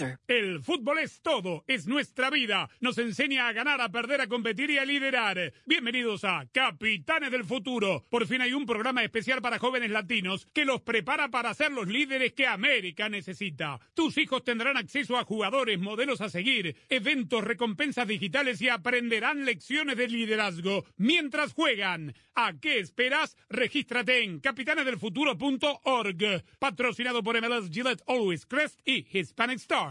[SPEAKER 1] El fútbol es todo, es nuestra vida. Nos enseña a ganar, a perder, a competir y a liderar. Bienvenidos a Capitanes del Futuro. Por fin hay un programa especial para jóvenes latinos que los prepara para ser los líderes que América necesita. Tus hijos tendrán acceso a jugadores, modelos a seguir, eventos, recompensas digitales y aprenderán lecciones de liderazgo mientras juegan. ¿A qué esperas? Regístrate en capitanesdelfuturo.org. Patrocinado por MLS Gillette Always Crest y Hispanic Star.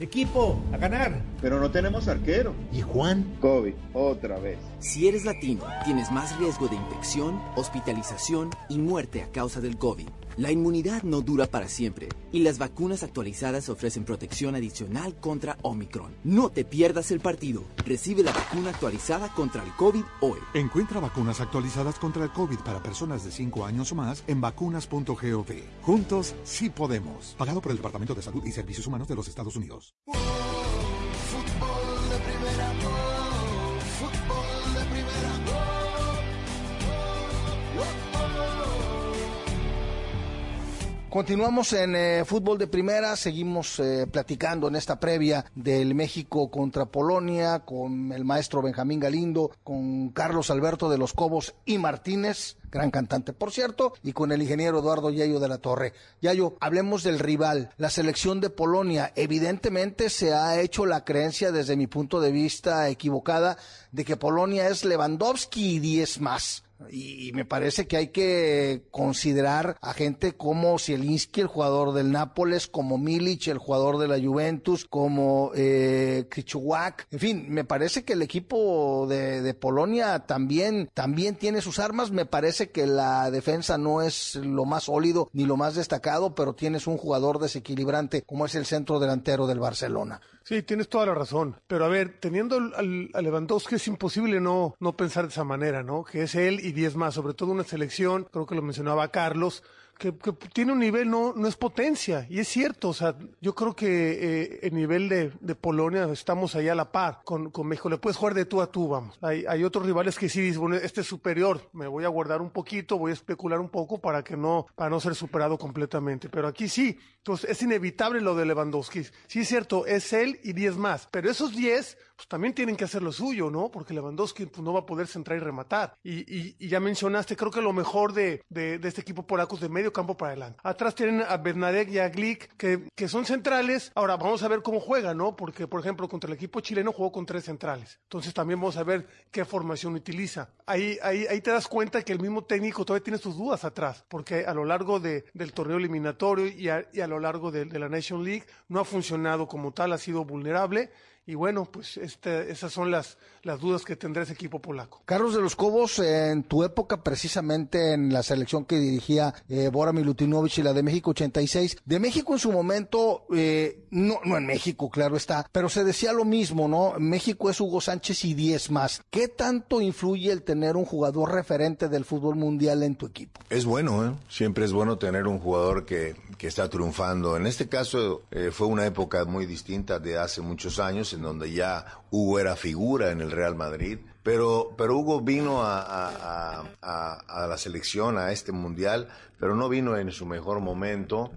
[SPEAKER 19] Equipo, a ganar.
[SPEAKER 18] Pero no tenemos arquero.
[SPEAKER 19] ¿Y Juan?
[SPEAKER 18] COVID, otra vez.
[SPEAKER 20] Si eres latino, tienes más riesgo de infección, hospitalización y muerte a causa del COVID. La inmunidad no dura para siempre y las vacunas actualizadas ofrecen protección adicional contra Omicron. No te pierdas el partido. Recibe la vacuna actualizada contra el COVID hoy.
[SPEAKER 21] Encuentra vacunas actualizadas contra el COVID para personas de 5 años o más en vacunas.gov. Juntos sí podemos. Pagado por el Departamento de Salud y Servicios Humanos de los Estados Unidos.
[SPEAKER 16] Continuamos en eh, fútbol de primera, seguimos eh, platicando en esta previa del México contra Polonia con el maestro Benjamín Galindo, con Carlos Alberto de los Cobos y Martínez, gran cantante por cierto, y con el ingeniero Eduardo Yayo de la Torre. Yayo, hablemos del rival, la selección de Polonia. Evidentemente se ha hecho la creencia desde mi punto de vista equivocada de que Polonia es Lewandowski y 10 más. Y, me parece que hay que considerar a gente como Zielinski, el jugador del Nápoles, como Milic, el jugador de la Juventus, como eh, En fin, me parece que el equipo de, de, Polonia también, también tiene sus armas. Me parece que la defensa no es lo más sólido ni lo más destacado, pero tienes un jugador desequilibrante como es el centro delantero del Barcelona.
[SPEAKER 4] Sí, tienes toda la razón. Pero a ver, teniendo al, a Lewandowski es imposible no, no pensar de esa manera, ¿no? Que es él y diez más, sobre todo una selección, creo que lo mencionaba Carlos, que, tiene un nivel, no, no es potencia. Y es cierto, o sea, yo creo que eh, el nivel de, de, Polonia estamos allá a la par con, con, México. Le puedes jugar de tú a tú, vamos. Hay, hay otros rivales que sí dicen, bueno, este es superior, me voy a guardar un poquito, voy a especular un poco para que no, para no ser superado completamente. Pero aquí sí, entonces es inevitable lo de Lewandowski. Sí es cierto, es él y 10 más. Pero esos 10 pues también tienen que hacer lo suyo, ¿no? Porque Lewandowski pues, no va a poder centrar y rematar. Y, ya mencionaste, creo que lo mejor de, este equipo polaco es de medio campo para adelante. Atrás tienen a Bernadette y a Glick, que, son centrales. Ahora, vamos a ver cómo juegan, ¿no? Porque, por ejemplo, contra el equipo chileno jugó con tres centrales. Entonces también vamos a ver qué formación utiliza. Ahí, ahí, ahí te das cuenta que el mismo técnico todavía tiene sus dudas atrás, porque a lo largo de, del torneo eliminatorio y a, y a lo largo de, de la Nation League no ha funcionado como tal, ha sido vulnerable y bueno, pues este, esas son las, las dudas que tendrá ese equipo polaco.
[SPEAKER 16] Carlos de los Cobos, en tu época, precisamente en la selección que dirigía eh, Bora Milutinovic y la de México 86, de México en su momento, eh, no, no en México, claro está, pero se decía lo mismo, ¿no? México es Hugo Sánchez y 10 más. ¿Qué tanto influye el tener un jugador referente del fútbol mundial en tu equipo?
[SPEAKER 18] Es bueno, ¿eh? Siempre es bueno tener un jugador que, que está triunfando. En este caso, eh, fue una época muy distinta de hace muchos años donde ya Hugo era figura en el Real Madrid, pero, pero Hugo vino a, a, la selección, a este mundial, pero no vino en su mejor momento.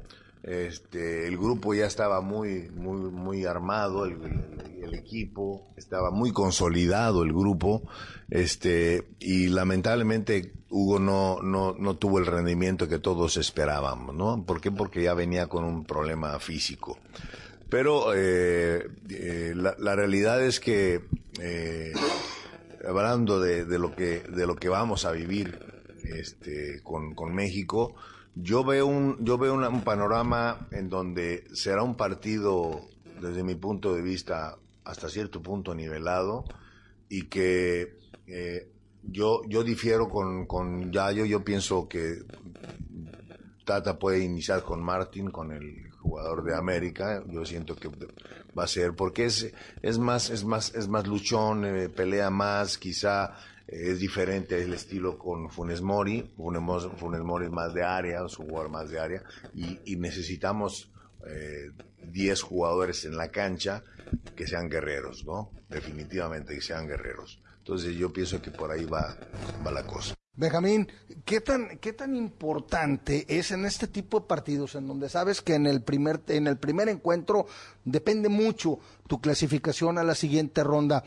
[SPEAKER 18] Este, el grupo ya estaba muy, muy, muy armado, el, el, equipo estaba muy consolidado, el grupo, este, y lamentablemente Hugo no, no, no tuvo el rendimiento que todos esperábamos, ¿no? ¿Por qué? Porque ya venía con un problema físico. Pero eh, eh, la, la, realidad es que eh, hablando de, de, lo que de lo que vamos a vivir este, con, con México, yo veo un yo veo un panorama en donde será un partido desde mi punto de vista hasta cierto punto nivelado y que eh, yo yo difiero con con Yayo. Yo pienso que Tata puede iniciar con Martin con el jugador de América, yo siento que va a ser, porque es, es más, es más, es más luchón, eh, pelea más, quizá eh, es diferente el estilo con Funes Mori, Funes, Funes Mori es más de área, su jugador más de área, y, y necesitamos 10 eh, jugadores en la cancha que sean guerreros, ¿no? Definitivamente que sean guerreros. Entonces yo pienso que por ahí va, va la cosa.
[SPEAKER 16] Benjamín, ¿qué tan, ¿qué tan importante es en este tipo de partidos en donde sabes que en el primer, en el primer encuentro depende mucho tu clasificación a la siguiente ronda?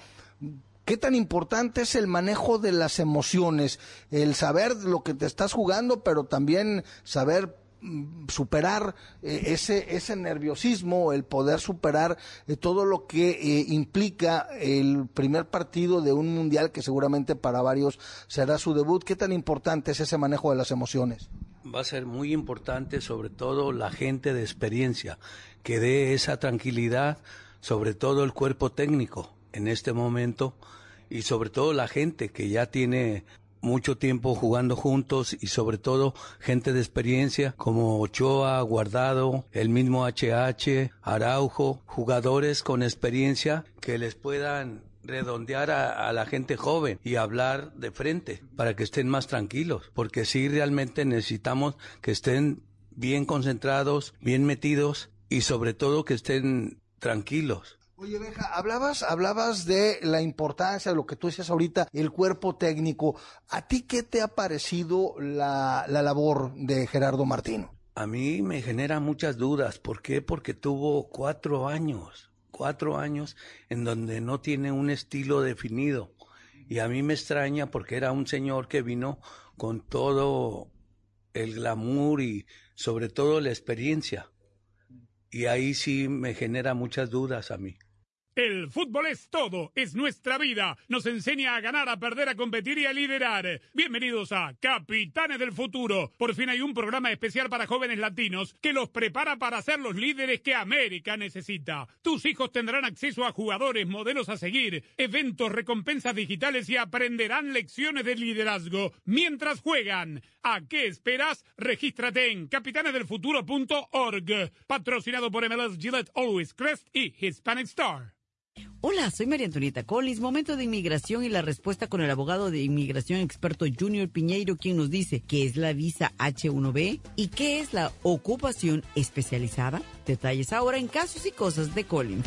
[SPEAKER 16] ¿Qué tan importante es el manejo de las emociones? El saber lo que te estás jugando, pero también saber superar eh, ese, ese nerviosismo, el poder superar eh, todo lo que eh, implica el primer partido de un mundial que seguramente para varios será su debut. ¿Qué tan importante es ese manejo de las emociones?
[SPEAKER 12] Va a ser muy importante, sobre todo la gente de experiencia, que dé esa tranquilidad, sobre todo el cuerpo técnico en este momento y sobre todo la gente que ya tiene mucho tiempo jugando juntos y sobre todo gente de experiencia como Ochoa, Guardado, el mismo HH, Araujo, jugadores con experiencia que les puedan redondear a, la gente joven y hablar de frente para que estén más tranquilos, porque sí realmente necesitamos que estén bien concentrados, bien metidos y sobre todo que estén tranquilos.
[SPEAKER 16] Oye, Beja, hablabas, hablabas de la importancia de lo que tú decías ahorita, el cuerpo técnico. ¿A ti qué te ha parecido la, la labor de Gerardo Martino?
[SPEAKER 12] A mí me genera muchas dudas. ¿Por qué? Porque tuvo cuatro años, cuatro años en donde no tiene un estilo definido. Y a mí me extraña porque era un señor que vino con todo el glamour y sobre todo la experiencia. Y ahí sí me genera muchas dudas a mí.
[SPEAKER 1] El fútbol es todo, es nuestra vida. Nos enseña a ganar, a perder, a competir y a liderar. Bienvenidos a Capitanes del Futuro. Por fin hay un programa especial para jóvenes latinos que los prepara para ser los líderes que América necesita. Tus hijos tendrán acceso a jugadores, modelos a seguir, eventos, recompensas digitales y aprenderán lecciones de liderazgo mientras juegan. ¿A qué esperas? Regístrate en capitanesdelfuturo.org. Patrocinado por MLS Gillette Always Crest y Hispanic Star.
[SPEAKER 22] Hola, soy María Antonieta Collins. Momento de inmigración y la respuesta con el abogado de inmigración experto Junior Piñeiro, quien nos dice qué es la visa H1B y qué es la ocupación especializada. Detalles ahora en casos y cosas de Collins.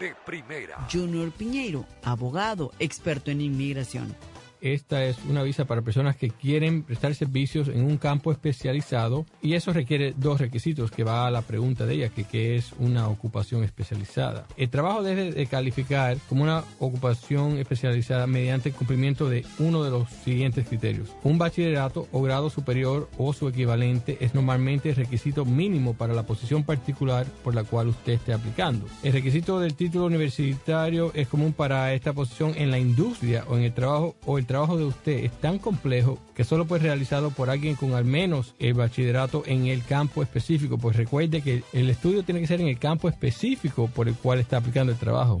[SPEAKER 14] De primera.
[SPEAKER 22] Junior Piñeiro, abogado, experto en inmigración.
[SPEAKER 23] Esta es una visa para personas que quieren prestar servicios en un campo especializado y eso requiere dos requisitos que va a la pregunta de ella, que, que es una ocupación especializada. El trabajo debe de calificar como una ocupación especializada mediante el cumplimiento de uno de los siguientes criterios. Un bachillerato o grado superior o su equivalente es normalmente el requisito mínimo para la posición particular por la cual usted esté aplicando. El requisito del título universitario es común para esta posición en la industria o en el trabajo o el trabajo de usted es tan complejo que solo puede ser realizado por alguien con al menos el bachillerato en el campo específico. Pues recuerde que el estudio tiene que ser en el campo específico por el cual está aplicando el trabajo.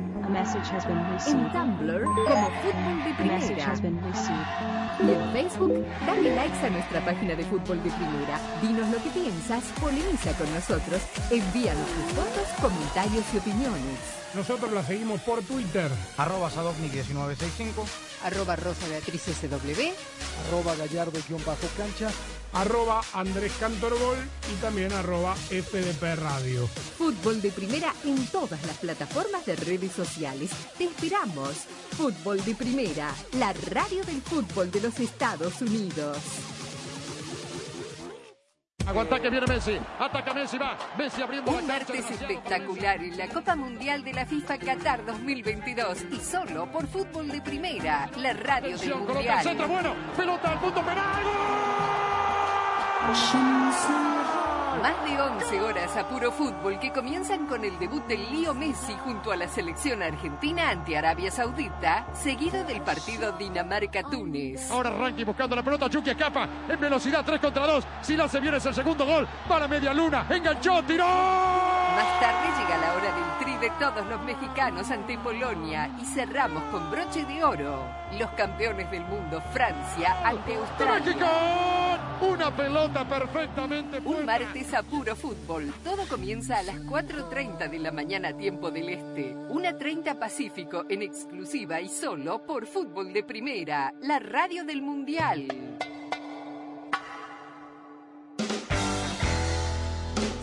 [SPEAKER 7] En Tumblr, como Fútbol de Primera. Y en Facebook, dale likes a nuestra página de Fútbol de Primera. Dinos lo que piensas, polemiza con nosotros, envíanos tus fotos, comentarios y opiniones.
[SPEAKER 1] Nosotros la seguimos por Twitter.
[SPEAKER 24] Arroba Sadovnik1965.
[SPEAKER 7] Arroba Rosa Beatriz SW.
[SPEAKER 24] Arroba Gallardo-cancha.
[SPEAKER 1] Arroba Andrés Cantorbol y también arroba FDP Radio.
[SPEAKER 7] Fútbol de primera en todas las plataformas de redes sociales. Te esperamos. Fútbol de primera, la radio del fútbol de los Estados Unidos.
[SPEAKER 15] Aguanta que viene Messi. Ataca Messi, va. Messi abriendo
[SPEAKER 7] Un
[SPEAKER 15] la cancha.
[SPEAKER 7] martes espectacular en la Copa Mundial de la FIFA Qatar 2022 y solo por Fútbol de Primera, la radio del
[SPEAKER 15] coloca el centro,
[SPEAKER 7] Mundial.
[SPEAKER 15] bueno. Pelota al punto penal.
[SPEAKER 7] Más de 11 horas a puro fútbol que comienzan con el debut del Lío Messi junto a la selección argentina ante Arabia Saudita, seguido del partido Dinamarca-Túnez.
[SPEAKER 15] Ahora Ranky buscando la pelota. Chucky escapa en velocidad 3 contra 2. Si la se viene es el segundo gol. Para media luna. Enganchó, tiró.
[SPEAKER 7] Más tarde llega la hora del tri de todos los mexicanos ante Polonia y cerramos con broche de oro. Los campeones del mundo, Francia ante Australia.
[SPEAKER 15] ¡México! Una pelota perfectamente
[SPEAKER 7] Un martes a puro fútbol. Todo comienza a las 4.30 de la mañana tiempo del Este. 1.30 Pacífico en exclusiva y solo por Fútbol de Primera, la radio del Mundial.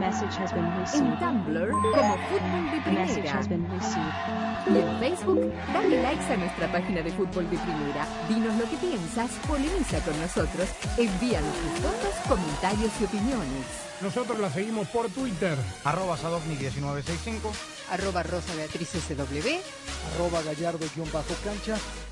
[SPEAKER 7] En Tumblr como Fútbol de Primera. Y en Facebook, dale likes a nuestra página de Fútbol de Primera. Dinos lo que piensas, polemiza con nosotros, envíanos tus fotos, comentarios y opiniones.
[SPEAKER 1] Nosotros la seguimos por Twitter.
[SPEAKER 24] Arroba Sadovni1965.
[SPEAKER 7] Arroba Rosa Beatriz SW.
[SPEAKER 24] Arroba Gallardo-cancha.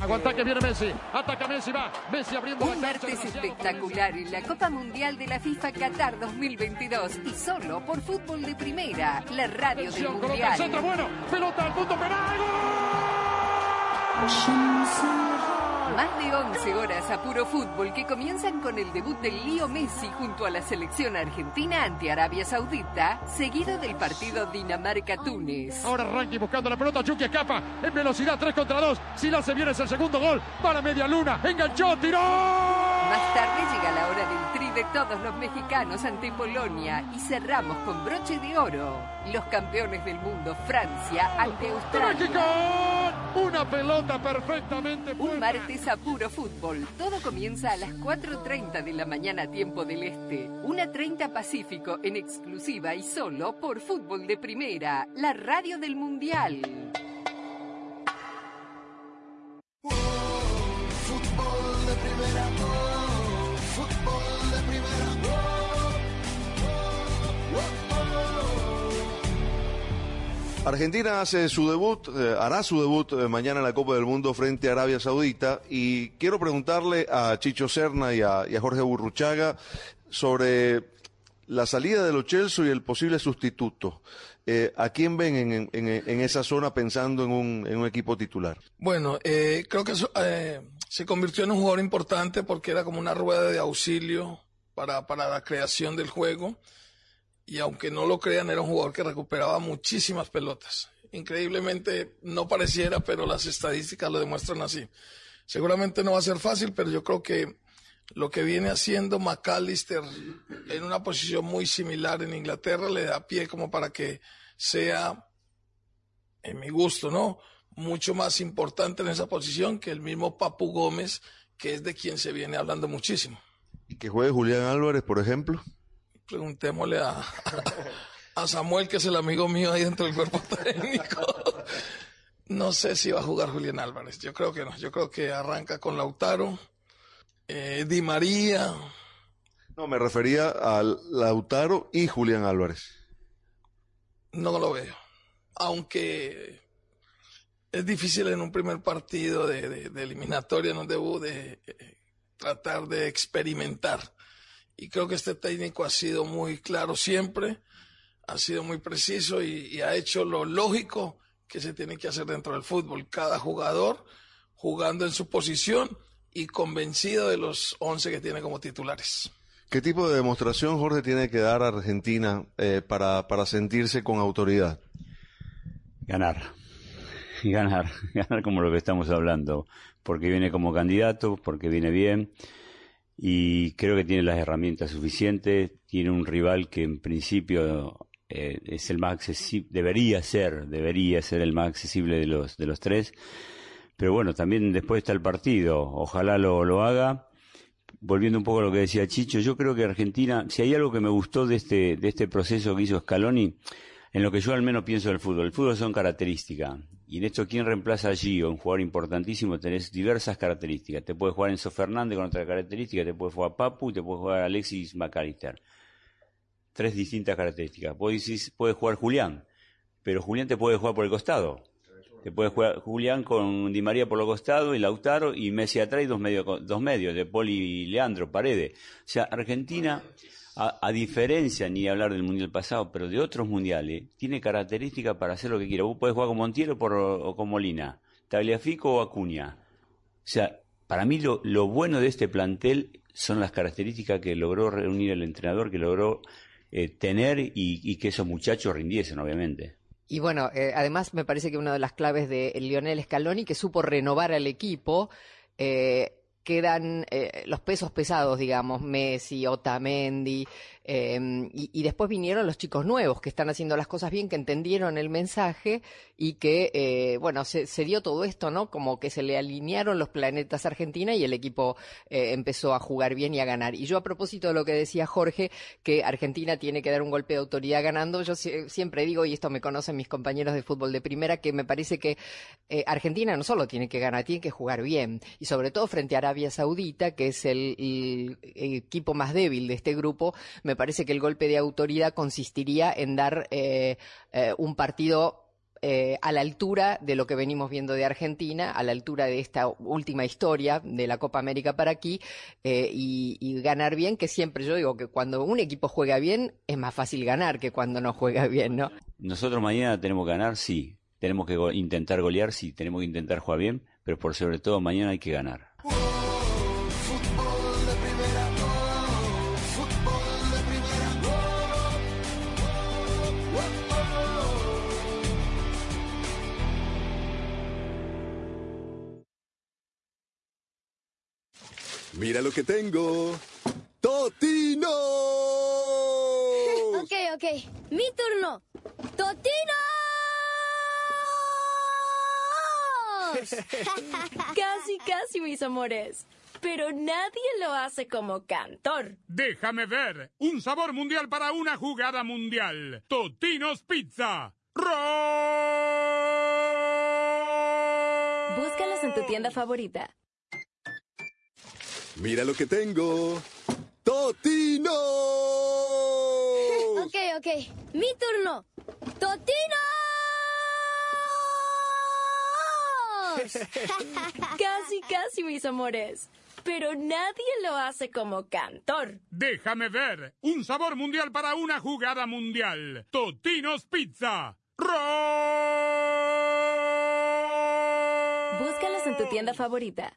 [SPEAKER 15] Aguanta que viene Messi. Ataca Messi, va. Messi abriendo
[SPEAKER 7] Un
[SPEAKER 15] la
[SPEAKER 7] martes espectacular en la Copa Mundial de la FIFA Qatar 2022 y solo por Fútbol de Primera, la radio del
[SPEAKER 15] el centro,
[SPEAKER 7] Mundial.
[SPEAKER 15] bueno. Pelota al punto penal.
[SPEAKER 7] Más de 11 horas a puro fútbol que comienzan con el debut del Lío Messi junto a la selección argentina ante Arabia Saudita, seguido del partido Dinamarca-Túnez.
[SPEAKER 15] Ahora Ranky buscando la pelota. Chucky escapa en velocidad 3 contra 2. Si la se viene es el segundo gol. Para media luna. Enganchó, tiró.
[SPEAKER 7] Más tarde llega la hora del de todos los mexicanos ante Polonia y cerramos con broche de oro. Los campeones del mundo, Francia ante Australia.
[SPEAKER 15] México. Una pelota perfectamente
[SPEAKER 7] Un martes a puro fútbol. Todo comienza a las 4.30 de la mañana tiempo del Este. 1.30 Pacífico en exclusiva y solo por Fútbol de Primera, la radio del Mundial.
[SPEAKER 25] Fútbol de primera,
[SPEAKER 6] Argentina hace su debut, eh, hará su debut eh, mañana en la Copa del Mundo frente a Arabia Saudita y quiero preguntarle a Chicho Serna y a, Jorge Burruchaga sobre la salida de Lo Celso y el posible sustituto. Eh, ¿A quién ven en, esa zona pensando en un, equipo titular?
[SPEAKER 26] Bueno, eh, creo que eso, se convirtió en un jugador importante porque era como una rueda de auxilio para la creación del juego. Y aunque no lo crean, era un jugador que recuperaba muchísimas pelotas. Increíblemente no pareciera, pero las estadísticas lo demuestran así. Seguramente no va a ser fácil, pero yo creo que lo que viene haciendo McAllister en una posición muy similar en Inglaterra le da pie como para que sea en mi gusto, ¿no? Mucho más importante en esa posición que el mismo Papu Gómez, que es de quien se viene hablando muchísimo.
[SPEAKER 6] ¿Y que juegue Julián Álvarez, por ejemplo?
[SPEAKER 26] Preguntémosle a, a Samuel, que es el amigo mío ahí dentro del cuerpo *laughs* técnico. No sé si va a jugar Julián Álvarez. Yo creo que no. Yo creo que arranca con Lautaro, eh, Di María.
[SPEAKER 6] No, me refería a Lautaro y Julián Álvarez.
[SPEAKER 26] No lo veo. Aunque es difícil en un primer partido de, de- de eliminatoria, en un debut, de eh, tratar de experimentar. Y creo que este técnico ha sido muy claro siempre, ha sido muy preciso y, y ha hecho lo lógico que se tiene que hacer dentro del fútbol. Cada jugador jugando en su posición y convencido de los 11 que tiene como titulares.
[SPEAKER 6] ¿Qué tipo de demostración, Jorge, tiene que dar Argentina eh, para, para sentirse con autoridad?
[SPEAKER 27] Ganar. Ganar. *laughs* Ganar como lo que estamos hablando. Porque viene como candidato, porque viene bien. Y creo que tiene las herramientas suficientes. Tiene un rival que en principio eh, es el más accesible, debería ser, debería ser el más accesible de los, de los tres. Pero bueno, también después está el partido. Ojalá lo, lo haga. Volviendo un poco a lo que decía Chicho, yo creo que Argentina, si hay algo que me gustó de este, de este proceso que hizo Scaloni, en lo que yo al menos pienso del fútbol, el fútbol son características. Y en esto, ¿quién reemplaza a Gio? Un jugador importantísimo, tenés diversas características. Te puede jugar Enzo Fernández con otra característica, te puede jugar Papu, te puede jugar Alexis McAllister. Tres distintas características. Vos decís, puede jugar Julián, pero Julián te puede jugar por el costado. Te puede jugar Julián con Di María por los costados y Lautaro y Messi atrás y dos medios, dos medios de Poli y Leandro, Paredes. O sea, Argentina, a, diferencia, ni hablar del mundial pasado, pero de otros mundiales, tiene características para hacer lo que quiera. Vos podés jugar con Montiel o, por, o con Molina, Tagliafico o Acuña. O sea, para mí lo, bueno de este plantel son las características que logró reunir el entrenador, que logró eh, tener y, y que esos muchachos rindiesen, obviamente.
[SPEAKER 28] Y bueno, eh, además me parece que una de las claves de Lionel Scaloni, que supo renovar al equipo, eh,
[SPEAKER 7] quedan eh, los pesos pesados, digamos, Messi, Otamendi, eh, y, después vinieron los chicos nuevos que están haciendo las cosas bien, que entendieron el mensaje y que, eh, bueno, se, se dio todo esto, ¿no? Como que se le alinearon los planetas a Argentina y el equipo eh, empezó a jugar bien y a ganar. Y yo a propósito de lo que decía Jorge, que Argentina tiene que dar un golpe de autoridad ganando, yo sie- siempre digo, y esto me conocen mis compañeros de fútbol de primera, que me parece que eh, Argentina no solo tiene que ganar, tiene que jugar bien. Y sobre todo frente a Arabia Saudita, que es el, el equipo más débil de este grupo, me parece que el golpe de autoridad consistiría en dar eh, eh, un partido eh, a la altura de lo que venimos viendo de Argentina, a la altura de esta última historia de la Copa América para aquí, eh, y, ganar bien, que siempre yo digo que cuando un equipo juega bien es más fácil ganar que cuando no juega bien, ¿no?
[SPEAKER 27] Nosotros mañana tenemos que ganar, sí. Tenemos que intentar golear, sí. Tenemos que intentar jugar bien, pero por sobre todo mañana hay que ganar.
[SPEAKER 29] Mira lo que tengo. ¡Totino!
[SPEAKER 30] Ok, ok. Mi turno. ¡Totinos! *laughs* casi, casi, mis amores. Pero nadie lo hace como cantor.
[SPEAKER 1] Déjame ver. Un sabor mundial para una jugada mundial. Totinos Pizza.
[SPEAKER 30] Búscalos en tu tienda favorita.
[SPEAKER 29] Mira lo que tengo. ¡Totino! *laughs*
[SPEAKER 30] Ok, ok. Mi turno. ¡Totinos! *laughs* casi, casi, mis amores. Pero nadie lo hace como cantor.
[SPEAKER 1] Déjame ver. Un sabor mundial para una jugada mundial. Totinos Pizza.
[SPEAKER 30] Búscalos en tu tienda favorita.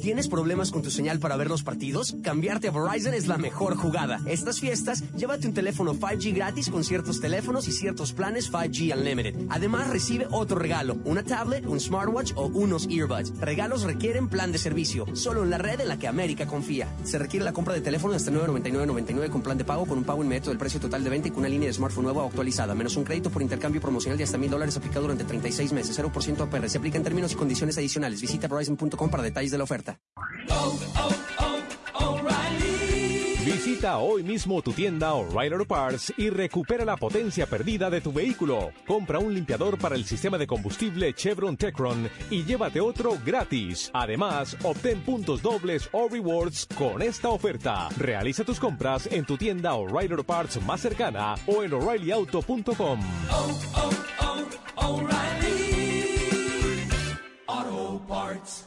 [SPEAKER 9] ¿Tienes problemas con tu señal para ver los partidos? Cambiarte a Verizon es la mejor jugada. Estas fiestas, llévate un teléfono 5G gratis con ciertos teléfonos y ciertos planes 5G Unlimited. Además, recibe otro regalo, una tablet, un smartwatch o unos earbuds. Regalos requieren plan de servicio, solo en la red en la que América confía. Se requiere la compra de teléfono hasta 999.99 con plan de pago con un pago inmediato del precio total de 20 y con una línea de smartphone nueva o actualizada, menos un crédito por intercambio promocional de hasta mil dólares aplicado durante 36 meses, 0% APR. Se aplica en términos y condiciones adicionales. Visita Verizon.com para detalles de la oferta.
[SPEAKER 10] Visita hoy mismo tu tienda O'Reilly Auto Parts y recupera la potencia perdida de tu vehículo. Compra un limpiador para el sistema de combustible Chevron Techron y llévate otro gratis. Además, obtén puntos dobles o rewards con esta oferta. Realiza tus compras en tu tienda O'Reilly Auto Parts más cercana o en o'ReillyAuto.com.
[SPEAKER 31] Auto Parts.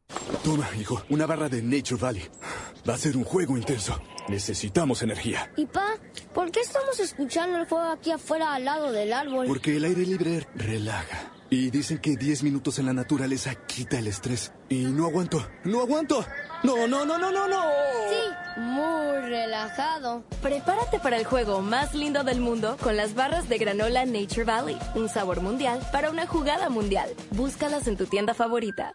[SPEAKER 29] Toma, hijo, una barra de Nature Valley. Va a ser un juego intenso. Necesitamos energía.
[SPEAKER 30] Y pa, ¿por qué estamos escuchando el fuego aquí afuera al lado del árbol?
[SPEAKER 29] Porque el aire libre relaja. Y dicen que 10 minutos en la naturaleza quita el estrés. Y no aguanto, no aguanto. No, no, no, no, no, no.
[SPEAKER 30] Sí, muy relajado. Prepárate para el juego más lindo del mundo con las barras de granola Nature Valley. Un sabor mundial para una jugada mundial. Búscalas en tu tienda favorita.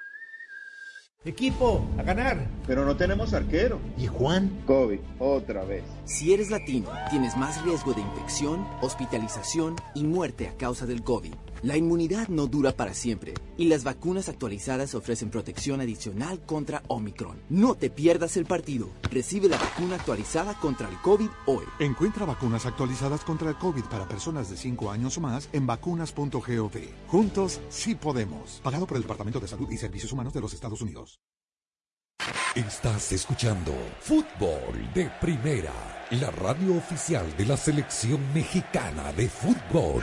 [SPEAKER 32] Equipo, a ganar.
[SPEAKER 33] Pero no tenemos arquero.
[SPEAKER 32] ¿Y Juan?
[SPEAKER 33] COVID, otra vez.
[SPEAKER 34] Si eres latino, tienes más riesgo de infección, hospitalización y muerte a causa del COVID. La inmunidad no dura para siempre y las vacunas actualizadas ofrecen protección adicional contra Omicron. No te pierdas el partido. Recibe la vacuna actualizada contra el COVID hoy.
[SPEAKER 35] Encuentra vacunas actualizadas contra el COVID para personas de 5 años o más en vacunas.gov. Juntos sí podemos. Pagado por el Departamento de Salud y Servicios Humanos de los Estados Unidos.
[SPEAKER 14] Estás escuchando Fútbol de Primera, la radio oficial de la selección mexicana de fútbol.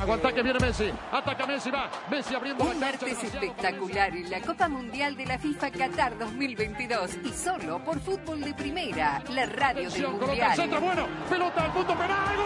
[SPEAKER 15] Aguanta que viene Messi. Ataca Messi, va. Messi abriendo
[SPEAKER 7] Un
[SPEAKER 15] la
[SPEAKER 7] martes espectacular en la Copa Mundial de la FIFA Qatar 2022 y solo por Fútbol de Primera, la radio del
[SPEAKER 15] Atención, coloca el centro,
[SPEAKER 7] Mundial.
[SPEAKER 15] bueno. Pelota al punto penal.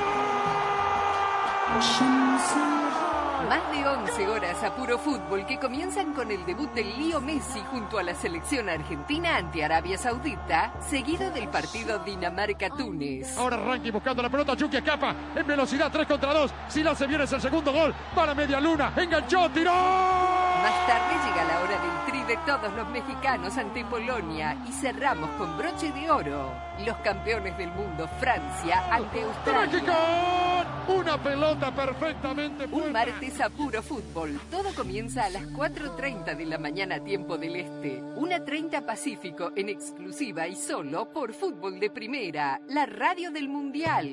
[SPEAKER 7] Más de 11 horas a puro fútbol que comienzan con el debut del Lío Messi junto a la selección argentina ante Arabia Saudita, seguido del partido Dinamarca-Túnez.
[SPEAKER 15] Ahora Ranky buscando la pelota. Chucky escapa en velocidad 3 contra 2. Si la se viene es el segundo gol. Para media luna. Enganchó, tiró.
[SPEAKER 7] Más tarde llega la hora del de todos los mexicanos ante Polonia y cerramos con broche de oro. Los campeones del mundo, Francia ante Australia.
[SPEAKER 15] ¡México! Una pelota perfectamente
[SPEAKER 7] Un martes a puro fútbol. Todo comienza a las 4.30 de la mañana tiempo del Este. 1.30 Pacífico en exclusiva y solo por Fútbol de Primera, la radio del Mundial.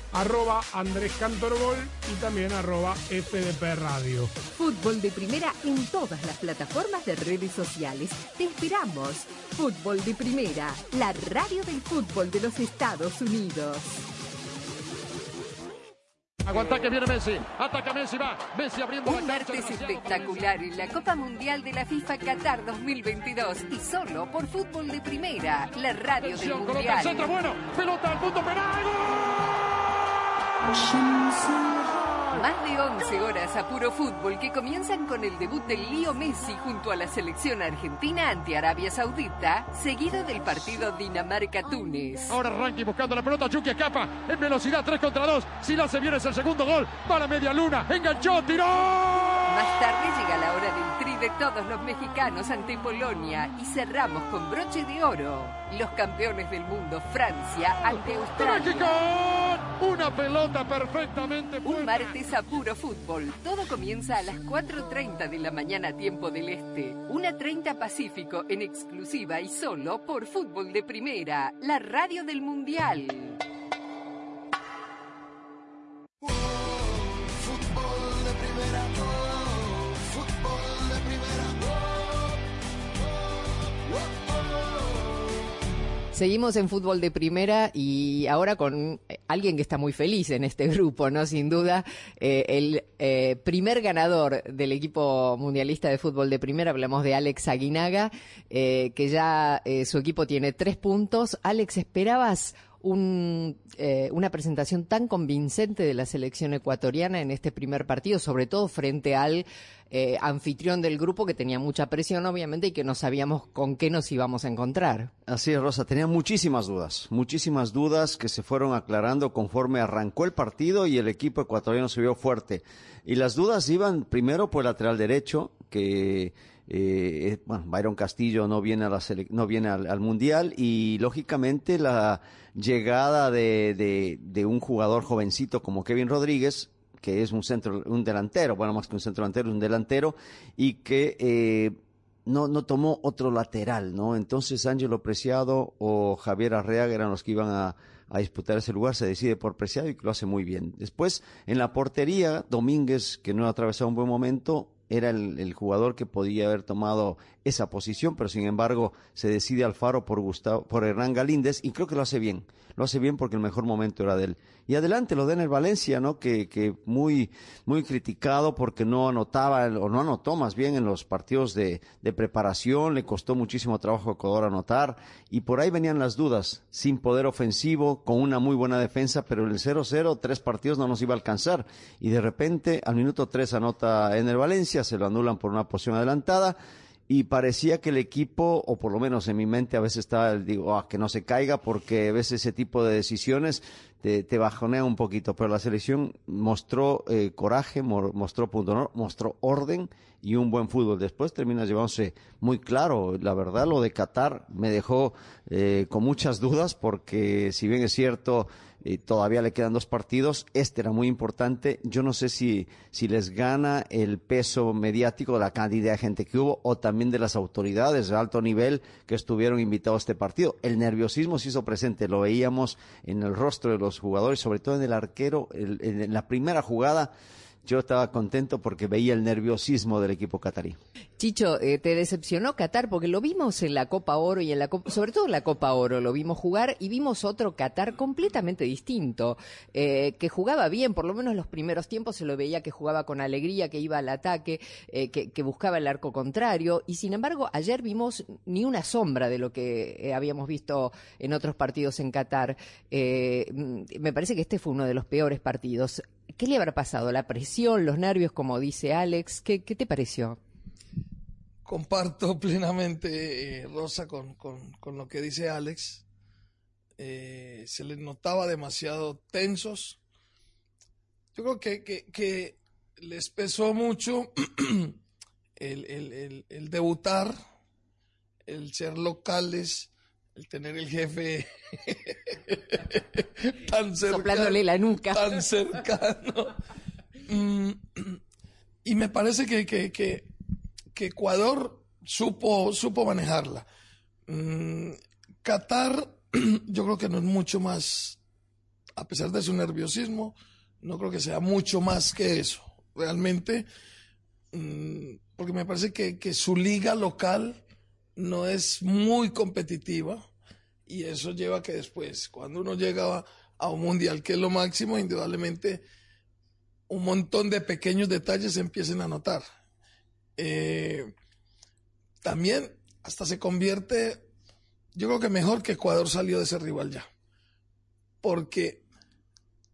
[SPEAKER 1] Arroba Andrés Cantorbol y también arroba FDP Radio.
[SPEAKER 7] Fútbol de Primera en todas las plataformas de redes sociales. Te esperamos. Fútbol de Primera, la radio del fútbol de los Estados Unidos.
[SPEAKER 15] Aguanta que viene Messi. Ataca Messi, va. Messi abriendo
[SPEAKER 7] Un
[SPEAKER 15] la cancha.
[SPEAKER 7] martes espectacular en la Copa Mundial de la FIFA Qatar 2022 y solo por Fútbol de Primera, la radio del
[SPEAKER 15] Atención, coloca el centro,
[SPEAKER 7] Mundial.
[SPEAKER 15] bueno. Pelota al punto penal.
[SPEAKER 7] Más de 11 horas a puro fútbol que comienzan con el debut del Lío Messi junto a la selección argentina ante Arabia Saudita, seguido del partido Dinamarca-Túnez.
[SPEAKER 15] Ahora Ranky buscando la pelota. Chucky escapa en velocidad 3 contra 2. Si la se viene es el segundo gol. Para media luna. Enganchó, tiró.
[SPEAKER 7] Más tarde llega la hora del tri de todos los mexicanos ante Polonia y cerramos con broche de oro. Los campeones del mundo, Francia ante Australia.
[SPEAKER 15] Una pelota perfectamente
[SPEAKER 7] Un martes a puro fútbol. Todo comienza a las 4.30 de la mañana tiempo del Este. 1.30 Pacífico en exclusiva y solo por Fútbol de Primera, la radio del Mundial. Seguimos en fútbol de primera y ahora con eh, alguien que está muy feliz en este *laughs* grupo, ¿no? Sin duda, eh, el eh, primer ganador del equipo mundialista de fútbol de primera, hablamos de Alex Aguinaga, que ya su equipo tiene tres puntos. Alex, ¿esperabas un, eh, una presentación tan convincente de la selección ecuatoriana en este primer partido, sobre todo frente al eh, anfitrión del grupo que tenía mucha presión, obviamente, y que no sabíamos con qué nos íbamos a encontrar.
[SPEAKER 36] Así es, Rosa, tenía muchísimas dudas, muchísimas dudas que se fueron aclarando conforme arrancó el partido y el equipo ecuatoriano se vio fuerte. Y las dudas iban primero por el lateral derecho, que eh, bueno, Byron Castillo no viene, a la al Mundial y lógicamente la llegada de, un jugador jovencito como Kevin Rodríguez, que es un centro, un delantero, bueno, más que un centro delantero, un delantero, y que eh, no, no tomó otro lateral, ¿no? Entonces Ángelo Preciado o Javier Arreaga eran los que iban a, disputar ese lugar, se decide por Preciado y lo hace muy bien. Después, en la portería, Domínguez, que no ha atravesado un buen momento, era el, jugador que podía haber tomado esa posición, pero sin embargo se decide Alfaro por Gustavo, por Hernán Galíndez y creo que lo hace bien. Lo hace bien porque el mejor momento era de él. Y adelante lo da en el Valencia, ¿no? Que, que muy, muy criticado porque no anotaba, o no anotó más bien en los partidos de, preparación, le costó muchísimo trabajo a Ecuador anotar, y por ahí venían las dudas, sin poder ofensivo, con una muy buena defensa, pero el 0-0, tres partidos no nos iba a alcanzar. Y de repente, al minuto 3 anota en el Valencia, se lo anulan por una posición adelantada, y parecía que el equipo, o por lo menos en mi mente a veces estaba, digo, ah, que no se caiga, porque a veces ese tipo de decisiones te, bajonea un poquito, pero la selección mostró eh, coraje, mo- mostró punto honor, mostró orden y un buen fútbol. Después termina llevándose muy claro, la verdad lo de Qatar me dejó eh, con muchas dudas, porque si bien es cierto, eh, todavía le quedan dos partidos. Este era muy importante. Yo no sé si, si les gana el peso mediático de la cantidad de gente que hubo o también de las autoridades de alto nivel que estuvieron invitados a este partido. El nerviosismo se hizo presente. Lo veíamos en el rostro de los jugadores, sobre todo en el arquero. En la primera jugada yo estaba contento porque veía el nerviosismo del equipo catarí.
[SPEAKER 7] Chicho, eh, ¿te decepcionó Qatar? Porque lo vimos en la Copa Oro y en la Copa, sobre todo en la Copa Oro, lo vimos jugar y vimos otro Qatar completamente distinto, eh, que jugaba bien, por lo menos los primeros tiempos se lo veía que jugaba con alegría, que iba al ataque, eh, que, buscaba el arco contrario y sin embargo ayer vimos ni una sombra de lo que habíamos visto en otros partidos en Qatar. Mm, me parece que este fue uno de los peores partidos. ¿Qué le habrá pasado? ¿La presión, los nervios, como dice Alex? ¿Qué, te pareció?
[SPEAKER 26] Comparto *laughs* plenamente, eh, Rosa, con, lo que dice Alex. Eh, se les notaba demasiado tensos. Yo creo que, les pesó mucho *clears throat* el debutar, el ser locales, el tener el jefe *laughs* tan cercano.
[SPEAKER 7] Soplándole la nuca.
[SPEAKER 26] Tan cercano. Mm, y me parece que, que- que- que Ecuador supo, supo manejarla. Mm, Qatar, *clears throat* yo creo que no es mucho más, a pesar de su nerviosismo, no creo que sea mucho más que eso. Realmente, mm, porque me parece que, que su liga local no es muy competitiva y eso lleva a que después, cuando uno llega a, un mundial que es lo máximo, indudablemente un montón de pequeños detalles se empiecen a notar. Eh, también hasta se convierte, yo creo que mejor que Ecuador salió de ese rival ya. Porque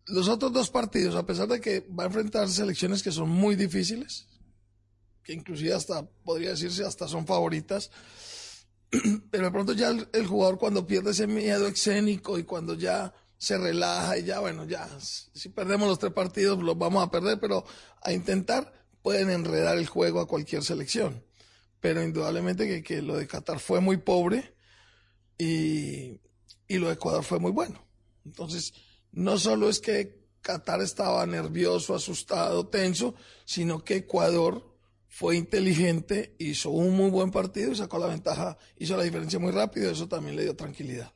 [SPEAKER 26] los otros dos partidos, a pesar de que va a enfrentar selecciones que son muy difíciles, que inclusive hasta, podría decirse, hasta son favoritas, *clears throat* pero de pronto ya el, jugador cuando pierde ese miedo escénico y cuando ya se relaja y ya, bueno, ya, si perdemos los tres partidos los vamos a perder, pero a intentar pueden enredar el juego a cualquier selección. Pero indudablemente que, que lo de Qatar fue muy pobre y, y lo de Ecuador fue muy bueno. Entonces, no solo es que Qatar estaba nervioso, asustado, tenso, sino que Ecuador fue inteligente, hizo un muy buen partido y sacó la ventaja, hizo la diferencia muy rápido, eso también le dio tranquilidad.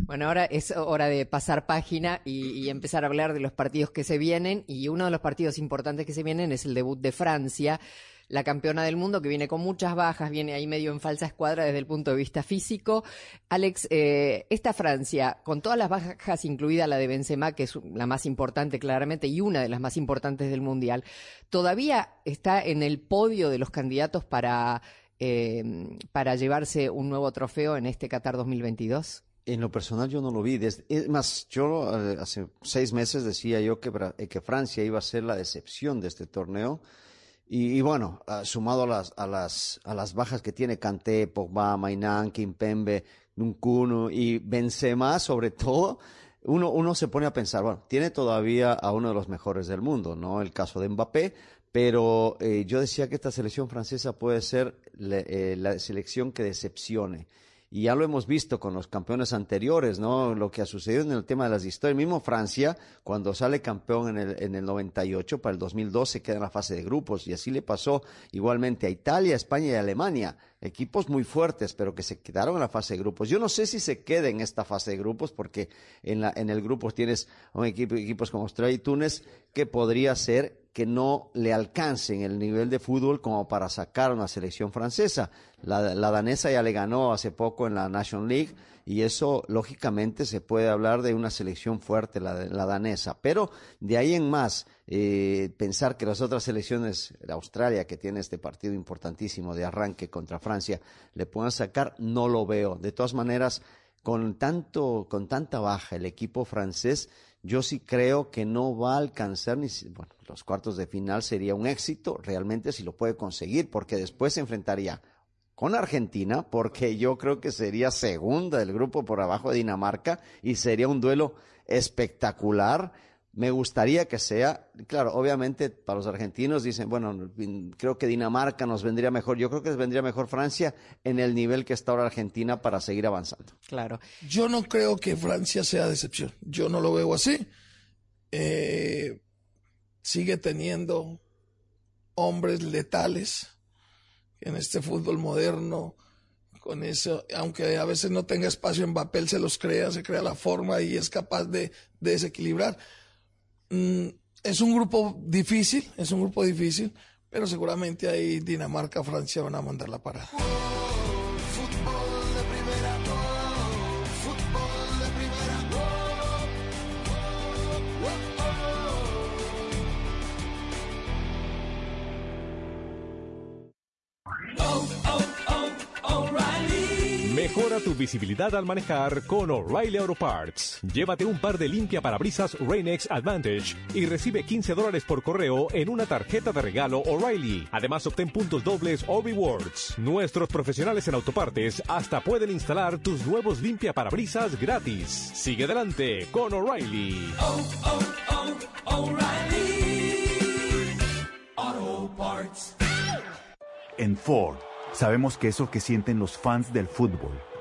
[SPEAKER 7] Bueno, ahora es hora de pasar página y, y empezar a hablar de los partidos que se vienen. Y uno de los partidos importantes que se vienen es el debut de Francia. La campeona del mundo que viene con muchas bajas, viene ahí medio en falsa escuadra desde el punto de vista físico. Alex, eh, esta Francia, con todas las bajas, incluida la de Benzema, que es la más importante claramente y una de las más importantes del Mundial, todavía está en el podio de los candidatos para, eh, para llevarse un nuevo trofeo en este Qatar 2022.
[SPEAKER 36] En lo personal yo no lo vi. Desde, es más, yo eh, hace seis meses decía yo que, que Francia iba a ser la decepción de este torneo. Y, y bueno, uh, sumado a las, a, las, a las bajas que tiene Kanté, Pogba, Mainan, Kimpembe, Nkunku y Benzema sobre todo, uno, uno se pone a pensar, bueno, tiene todavía a uno de los mejores del mundo, ¿no? El caso de Mbappé, pero eh, yo decía que esta selección francesa puede ser eh, la selección que decepcione y ya lo hemos visto con los campeones anteriores, ¿no? Lo que ha sucedido en el tema de las historias. Mismo Francia, cuando sale campeón en el, en el 98, para el 2012 queda en la fase de grupos, y así le pasó igualmente a Italia, España y Alemania. Equipos muy fuertes, pero que se quedaron en la fase de grupos. Yo no sé si se quede en esta fase de grupos, porque en, la, en el grupo tienes un equipo, equipos como Australia y Túnez, que podría ser que no le alcancen el nivel de fútbol como para sacar una selección francesa. La, la, danesa ya le ganó hace poco en la National League y eso lógicamente se puede hablar de una selección fuerte, la, la danesa. Pero de ahí en más, eh, pensar que las otras selecciones, la Australia que tiene este partido importantísimo de arranque contra Francia, le puedan sacar, no lo veo. De todas maneras, con tanto, con tanta baja el equipo francés, yo sí creo que no va a alcanzar ni bueno, los cuartos de final sería un éxito realmente si lo puede conseguir, porque después se enfrentaría con Argentina, porque yo creo que sería segunda del grupo por abajo de Dinamarca y sería un duelo espectacular. Me gustaría que sea, claro, obviamente para los argentinos dicen, bueno, creo que Dinamarca nos vendría mejor. Yo creo que les vendría mejor Francia en el nivel que está ahora Argentina para seguir avanzando.
[SPEAKER 7] Claro.
[SPEAKER 26] Yo no creo que Francia sea decepción. Yo no lo veo así. Eh, sigue teniendo hombres letales en este fútbol moderno, con eso, aunque a veces no tenga espacio en papel, se los crea, se crea la forma y es capaz de, de desequilibrar. Mm, es un grupo difícil, es un grupo difícil, pero seguramente ahí Dinamarca, Francia van a mandar la parada.
[SPEAKER 10] Visibilidad al manejar con O'Reilly Auto Parts. Llévate un par de limpia parabrisas Rain-X Advantage y recibe 15 dólares por correo en una tarjeta de regalo O'Reilly. Además, obtén puntos dobles o rewards. Nuestros profesionales en autopartes hasta pueden instalar tus nuevos limpia parabrisas gratis. Sigue adelante con O'Reilly.
[SPEAKER 37] Oh, oh, oh, O'Reilly Auto Parts.
[SPEAKER 38] En Ford. Sabemos que eso que sienten los fans del fútbol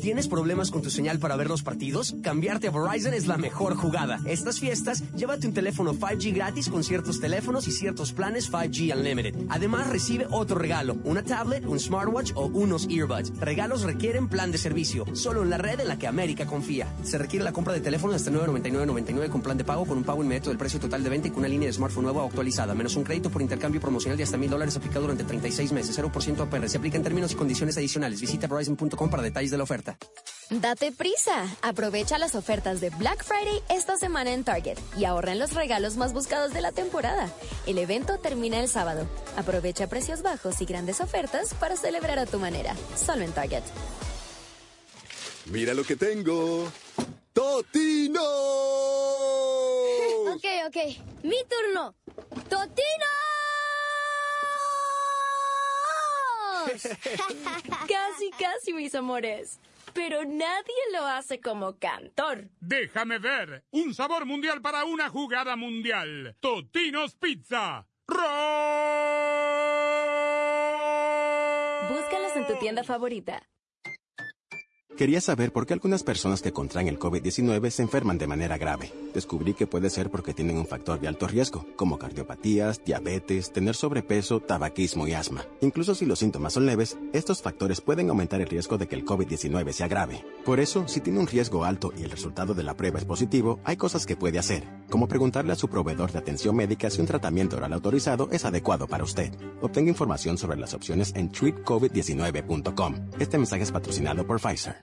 [SPEAKER 9] ¿Tienes problemas con tu señal para ver los partidos? Cambiarte a Verizon es la mejor jugada. Estas fiestas, llévate un teléfono 5G gratis con ciertos teléfonos y ciertos planes 5G Unlimited. Además, recibe otro regalo, una tablet, un smartwatch o unos earbuds. Regalos requieren plan de servicio, solo en la red en la que América confía. Se requiere la compra de teléfono hasta 999.99 con plan de pago con un pago inmediato del precio total de venta y con una línea de smartphone nueva o actualizada, menos un crédito por intercambio promocional de hasta mil dólares aplicado durante 36 meses, 0% APR. Se aplica en términos y condiciones adicionales. Visita verizon.com para detalles de la oferta.
[SPEAKER 11] Date prisa. Aprovecha las ofertas de Black Friday esta semana en Target y ahorra en los regalos más buscados de la temporada. El evento termina el sábado. Aprovecha precios bajos y grandes ofertas para celebrar a tu manera. Solo en Target.
[SPEAKER 39] Mira lo que tengo. ¡Totino!
[SPEAKER 30] ok, ok. Mi turno. ¡Totino! *laughs*
[SPEAKER 11] casi, casi, mis amores. Pero nadie lo hace como cantor.
[SPEAKER 1] Déjame ver. Un sabor mundial para una jugada mundial. Totinos Pizza.
[SPEAKER 11] Búscalos en tu tienda favorita.
[SPEAKER 40] Quería saber por qué algunas personas que contraen el COVID-19 se enferman de manera grave. Descubrí que puede ser porque tienen un factor de alto riesgo, como cardiopatías, diabetes, tener sobrepeso, tabaquismo y asma. Incluso si los síntomas son leves, estos factores pueden aumentar el riesgo de que el COVID-19 se agrave. Por eso, si tiene un riesgo alto y el resultado de la prueba es positivo, hay cosas que puede hacer, como preguntarle a su proveedor de atención médica si un tratamiento oral autorizado es adecuado para usted. Obtenga información sobre las opciones en treatcovid19.com. Este mensaje es patrocinado por Pfizer.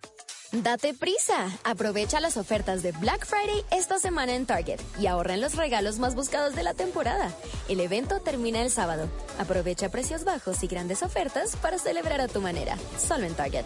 [SPEAKER 11] Date prisa. Aprovecha las ofertas de Black Friday esta semana en Target y ahorra en los regalos más buscados de la temporada. El evento termina el sábado. Aprovecha precios bajos y grandes ofertas para celebrar a tu manera. Solo en Target.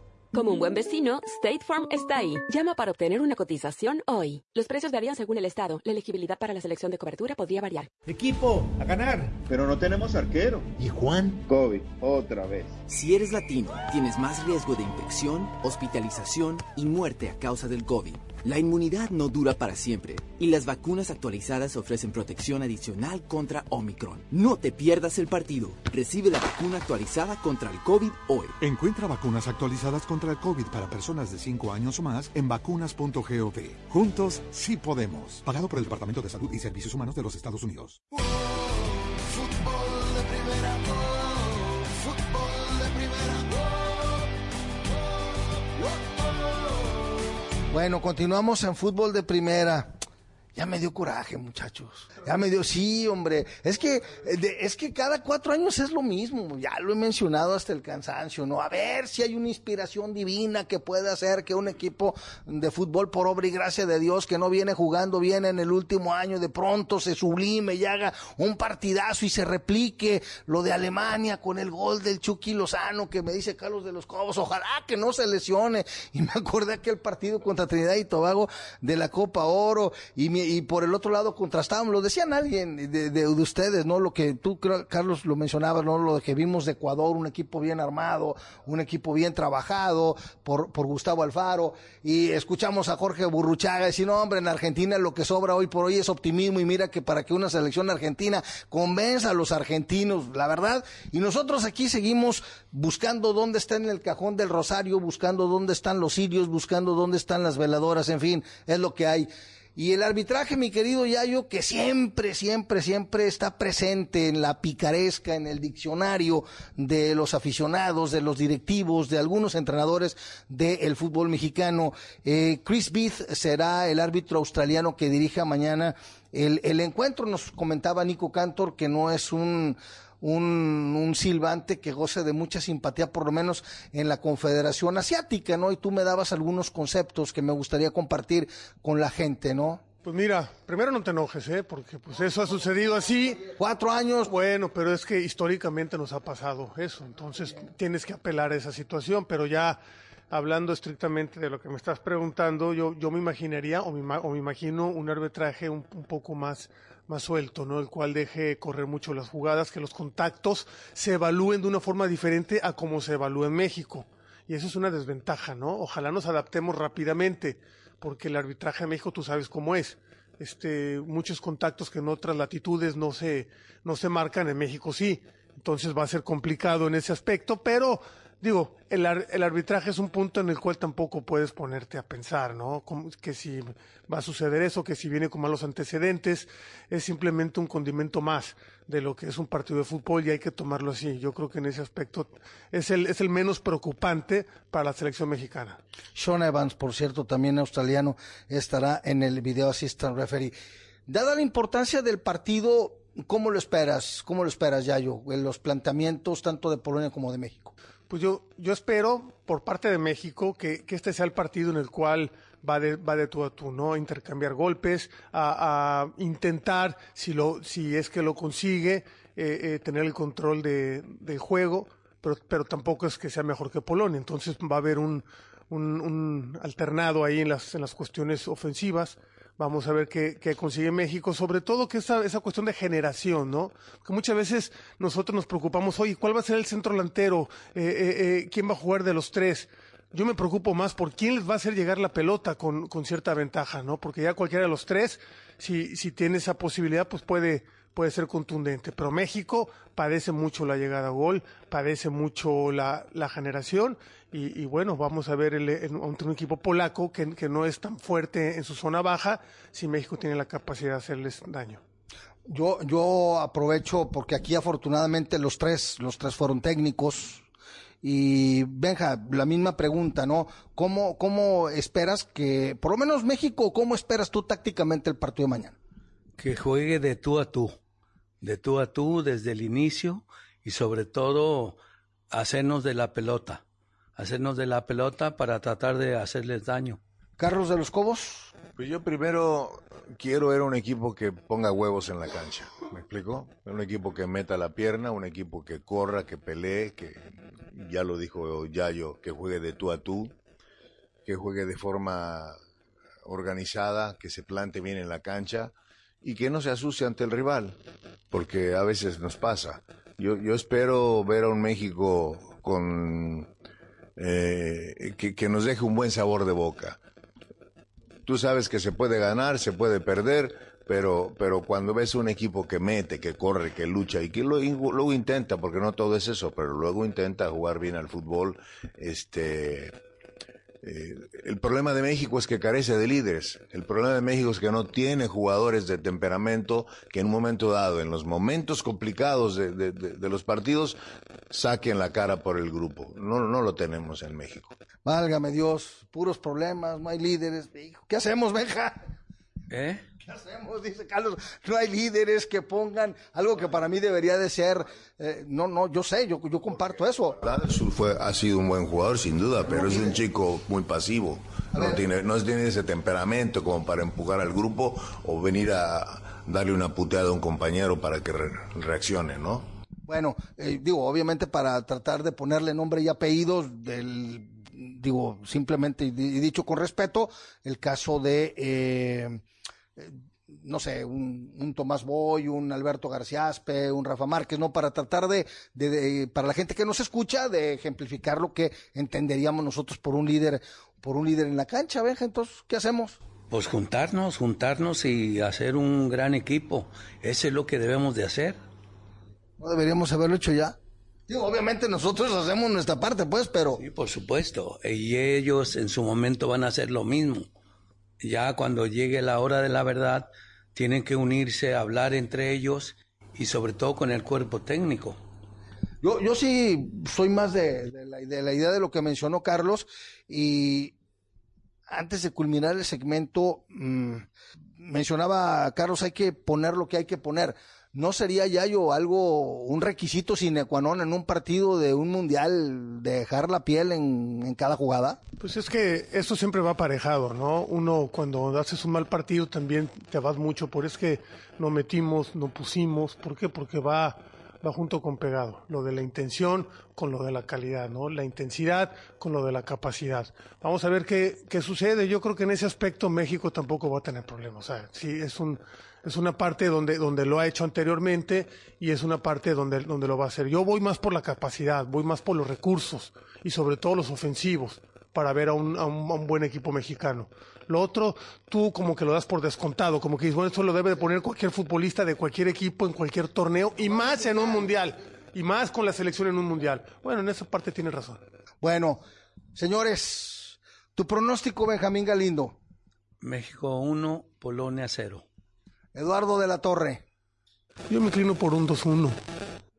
[SPEAKER 41] Como un buen vecino, State Farm está ahí. Llama para obtener una cotización hoy. Los precios varían según el estado. La elegibilidad para la selección de cobertura podría variar.
[SPEAKER 42] Equipo, a ganar.
[SPEAKER 33] Pero no tenemos arquero.
[SPEAKER 42] ¿Y Juan?
[SPEAKER 33] COVID, otra vez.
[SPEAKER 34] Si eres latino, tienes más riesgo de infección, hospitalización y muerte a causa del COVID. La inmunidad no dura para siempre y las vacunas actualizadas ofrecen protección adicional contra Omicron. No te pierdas el partido. Recibe la vacuna actualizada contra el COVID hoy.
[SPEAKER 35] Encuentra vacunas actualizadas contra el COVID para personas de 5 años o más en vacunas.gov. Juntos sí podemos. Pagado por el Departamento de Salud y Servicios Humanos de los Estados Unidos.
[SPEAKER 43] Fútbol
[SPEAKER 16] Bueno, continuamos en fútbol de primera. Ya me dio coraje, muchachos. Ya me dio, sí, hombre. Es que, eh, es que cada cuatro años es lo mismo. Ya lo he mencionado hasta el cansancio, ¿no? A ver si hay una inspiración divina que pueda hacer que un equipo de fútbol por obra y gracia de Dios que no viene jugando bien en el último año, de pronto se sublime y haga un partidazo y se replique lo de Alemania con el gol del Chucky Lozano que me dice Carlos de los Cobos. Ojalá que no se lesione. *laughs* Y me acordé aquel partido contra Trinidad y Tobago de la Copa Oro y, mi- y por el otro lado contrastábamos, lo decía alguien de, de- de ustedes, ¿no? Lo que tú, Carlos, lo mencionabas, ¿no? Lo que vimos de Ecuador, un equipo bien armado, un equipo bien trabajado por, por Gustavo Alfaro y escuchamos a Jorge Burruchaga decir, no, hombre, en Argentina lo que sobra hoy por hoy es optimismo y mira que para que una selección argentina convenza a los argentinos, la verdad, y nosotros aquí seguimos buscando dónde está en el cajón del Rosario, buscando dónde están los sirios, buscando dónde están las veladoras, en fin, es lo que hay. Y el arbitraje, mi querido Yayo, que siempre, siempre, siempre está presente en la picaresca, en el diccionario de los aficionados, de los directivos, de algunos entrenadores del fútbol mexicano. Eh, Chris Beath será el árbitro australiano que dirija mañana el, el encuentro. Nos comentaba Nico Cantor que no es un un, un silbante que goce de mucha simpatía, por lo menos en la Confederación Asiática, ¿no? Y tú me dabas algunos conceptos que me gustaría compartir con la gente, ¿no?
[SPEAKER 4] Pues mira, primero no te enojes, ¿eh? Porque pues eso ha sucedido así.
[SPEAKER 16] Cuatro años.
[SPEAKER 4] Bueno, pero es que históricamente nos ha pasado eso. Entonces tienes que apelar a esa situación, pero ya hablando estrictamente de lo que me estás preguntando, yo, yo me imaginaría o me, o me imagino un arbitraje un, un poco más, más suelto, ¿no? El cual deje correr mucho las jugadas, que los contactos se evalúen de una forma diferente a como se evalúa en México. Y eso es una desventaja, ¿no? Ojalá nos adaptemos rápidamente, porque el arbitraje en México tú sabes cómo es. Este, muchos contactos que en otras latitudes no se, no se marcan, en México sí. Entonces va a ser complicado en ese aspecto, pero digo, el, ar- el arbitraje es un punto en el cual tampoco puedes ponerte a pensar, ¿no? Como que si va a suceder eso, que si viene con malos antecedentes, es simplemente un condimento más de lo que es un partido de fútbol y hay que tomarlo así. Yo creo que en ese aspecto es el, es el menos preocupante para la selección mexicana.
[SPEAKER 16] Sean Evans, por cierto, también australiano, estará en el video assistant referee. Dada la importancia del partido, ¿cómo lo esperas? ¿Cómo lo esperas, Yayo? Los planteamientos tanto de Polonia como de México.
[SPEAKER 4] Pues yo, yo espero por parte de México que, que este sea el partido en el cual va de, va de tú a tú, ¿no? Intercambiar golpes, a, intentar, si, lo, si es que lo consigue, eh, eh, tener el control de, del juego, pero, pero tampoco es que sea mejor que Polonia. Entonces va a haber un, un, un alternado ahí en las, en las cuestiones ofensivas. Vamos a ver qué, consigue México, sobre todo que esa, esa cuestión de generación, ¿no? Porque muchas veces nosotros nos preocupamos, oye, ¿cuál va a ser el centro delantero? Eh, eh, eh, ¿Quién va a jugar de los tres? Yo me preocupo más por quién les va a hacer llegar la pelota con, con cierta ventaja, ¿no? Porque ya cualquiera de los tres, si, si tiene esa posibilidad, pues puede, puede ser contundente. Pero México padece mucho la llegada a gol, padece mucho la, la generación y, y bueno, vamos a ver el, un equipo polaco que, que no es tan fuerte en su zona baja si México tiene la capacidad de hacerles daño.
[SPEAKER 16] Yo, yo aprovecho porque aquí afortunadamente los tres, los tres fueron técnicos. Y Benja, la misma pregunta, ¿no? ¿Cómo, cómo esperas que, por lo menos México, cómo esperas tú tácticamente el partido de mañana?
[SPEAKER 12] que juegue de tú a tú, de tú a tú desde el inicio y sobre todo hacernos de la pelota, hacernos de la pelota para tratar de hacerles daño.
[SPEAKER 16] Carlos de los Cobos.
[SPEAKER 18] Pues yo primero quiero ver un equipo que ponga huevos en la cancha. ¿Me explico? Un equipo que meta la pierna, un equipo que corra, que pelee, que ya lo dijo Yayo, que juegue de tú a tú, que juegue de forma organizada, que se plante bien en la cancha y que no se asuste ante el rival, porque a veces nos pasa. Yo, yo espero ver a un México con eh, que, que nos deje un buen sabor de boca. Tú sabes que se puede ganar, se puede perder, pero, pero cuando ves un equipo que mete, que corre, que lucha y que luego, luego intenta, porque no todo es eso, pero luego intenta jugar bien al fútbol, este, eh, el problema de México es que carece de líderes. El problema de México es que no tiene jugadores de temperamento que en un momento dado, en los momentos complicados de, de- de- de los partidos, saquen la cara por el grupo. No, no lo tenemos en México.
[SPEAKER 16] Válgame Dios, puros problemas, no hay líderes. ¿Qué hacemos, Benja?
[SPEAKER 12] ¿Eh?
[SPEAKER 16] ¿Qué hacemos? Dice Carlos, no hay líderes que pongan algo que para mí debería de ser, eh, no, no, yo sé, yo, yo comparto eso.
[SPEAKER 18] Fue, ha sido un buen jugador, sin duda, pero es un chico muy pasivo. No tiene, no tiene ese temperamento como para empujar al grupo o venir a darle una puteada a un compañero para que re- reaccione, ¿no?
[SPEAKER 16] Bueno, eh, digo, obviamente para tratar de ponerle nombre y apellidos del, digo, simplemente y dicho con respeto, el caso de, eh, eh, no sé, un, un Tomás Boy, un Alberto García Aspe, un Rafa Márquez, ¿no? Para tratar de, de- de- para la gente que nos escucha, de ejemplificar lo que entenderíamos nosotros por un líder, por un líder en la cancha, Benja, entonces, ¿qué hacemos?
[SPEAKER 12] Pues juntarnos, juntarnos y hacer un gran equipo. Eso es lo que debemos de hacer.
[SPEAKER 16] ¿No deberíamos haberlo hecho ya? Digo, obviamente nosotros hacemos nuestra parte, pues, pero...
[SPEAKER 12] Sí, por supuesto. Y ellos en su momento van a hacer lo mismo. Ya cuando llegue la hora de la verdad, tienen que unirse, hablar entre ellos y sobre todo con el cuerpo técnico.
[SPEAKER 16] Yo, yo sí soy más de, de la idea de lo que mencionó Carlos y antes de culminar el segmento, mm, mencionaba Carlos, hay que poner lo que hay que poner. ¿No sería ya yo algo, un requisito sine qua non en un partido de un mundial, de dejar la piel en, en cada jugada?
[SPEAKER 4] Pues es que eso siempre va aparejado, ¿no? Uno cuando haces un mal partido también te vas mucho, por es que no metimos, no pusimos, ¿por qué? Porque va, va junto con pegado, lo de la intención con lo de la calidad, ¿no? La intensidad con lo de la capacidad. Vamos a ver qué, qué sucede. Yo creo que en ese aspecto México tampoco va a tener problemas. O sea, sí, es un, es una parte donde, donde lo ha hecho anteriormente y es una parte donde, donde lo va a hacer. Yo voy más por la capacidad, voy más por los recursos y sobre todo los ofensivos para ver a un, a un, a un buen equipo mexicano. Lo otro, tú como que lo das por descontado, como que dices, bueno, esto lo debe de poner cualquier futbolista de cualquier equipo en cualquier torneo y más en un mundial, y más con la selección en un mundial. Bueno, en esa parte tienes razón.
[SPEAKER 16] Bueno, señores, tu pronóstico, Benjamín Galindo.
[SPEAKER 12] México 1, Polonia 0.
[SPEAKER 16] Eduardo de la Torre.
[SPEAKER 4] Yo me inclino por un 2-1.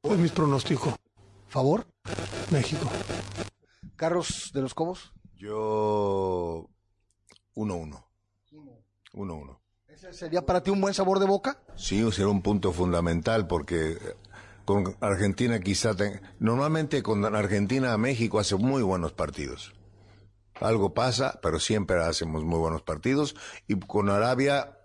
[SPEAKER 4] Es mi pronóstico.
[SPEAKER 16] ¿Favor?
[SPEAKER 4] México.
[SPEAKER 16] Carlos de los Cobos.
[SPEAKER 18] Yo 1-1. 1-1.
[SPEAKER 16] ¿Ese sería para ti un buen sabor de boca?
[SPEAKER 18] Sí, será un punto fundamental porque con Argentina quizá... te- Normalmente con Argentina a México hace muy buenos partidos. Algo pasa, pero siempre hacemos muy buenos partidos. Y con Arabia,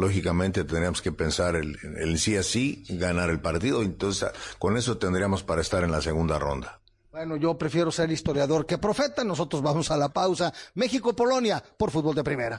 [SPEAKER 18] lógicamente tendríamos que pensar el, sí a sí, ganar el partido. Entonces, con eso tendríamos para estar en la segunda ronda.
[SPEAKER 16] Bueno, yo prefiero ser historiador que profeta. Nosotros vamos a la pausa. México-Polonia por fútbol de primera.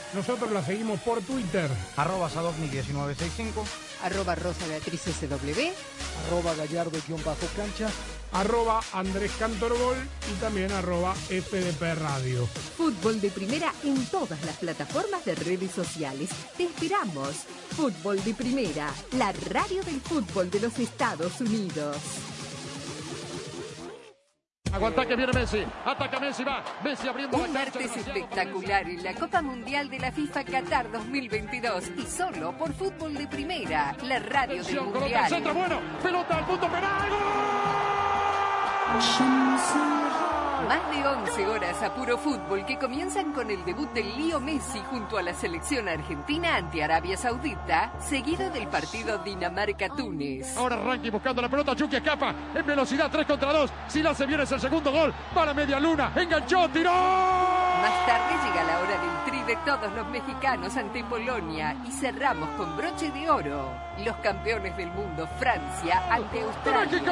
[SPEAKER 1] Nosotros la seguimos por Twitter.
[SPEAKER 24] Arroba Sadovnik1965.
[SPEAKER 44] Arroba Rosa Beatriz SW.
[SPEAKER 16] Arroba Gallardo-cancha.
[SPEAKER 1] Arroba Andrés Cantorbol y también arroba FDP Radio.
[SPEAKER 7] Fútbol de primera en todas las plataformas de redes sociales. Te esperamos. Fútbol de primera, la radio del fútbol de los Estados Unidos.
[SPEAKER 15] Aguanta que viene Messi. Ataca Messi, va. Messi abriendo
[SPEAKER 7] Un
[SPEAKER 15] la cancha.
[SPEAKER 7] martes espectacular en la Copa Mundial de la FIFA Qatar 2022 y solo por Fútbol de Primera, la radio del
[SPEAKER 15] Atención, coloca el centro,
[SPEAKER 7] Mundial.
[SPEAKER 15] bueno. Pelota al punto penal.
[SPEAKER 7] Más de 11 horas a puro fútbol que comienzan con el debut del Lío Messi junto a la selección argentina ante Arabia Saudita, seguido del partido Dinamarca-Túnez.
[SPEAKER 15] Ahora Ranky buscando la pelota. Chucky escapa en velocidad 3 contra 2. Si la se viene es el segundo gol. Para media luna. Enganchó, tiró.
[SPEAKER 7] Más tarde llega la hora del de todos los mexicanos ante Polonia y cerramos con broche de oro. Los campeones del mundo, Francia ante Australia.
[SPEAKER 15] ¡México!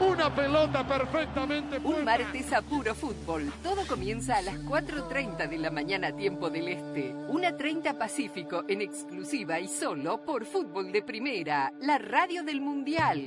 [SPEAKER 15] Una pelota perfectamente
[SPEAKER 7] Un martes a puro fútbol. Todo comienza a las 4.30 de la mañana tiempo del Este. 1.30 Pacífico en exclusiva y solo por Fútbol de Primera, la radio del Mundial.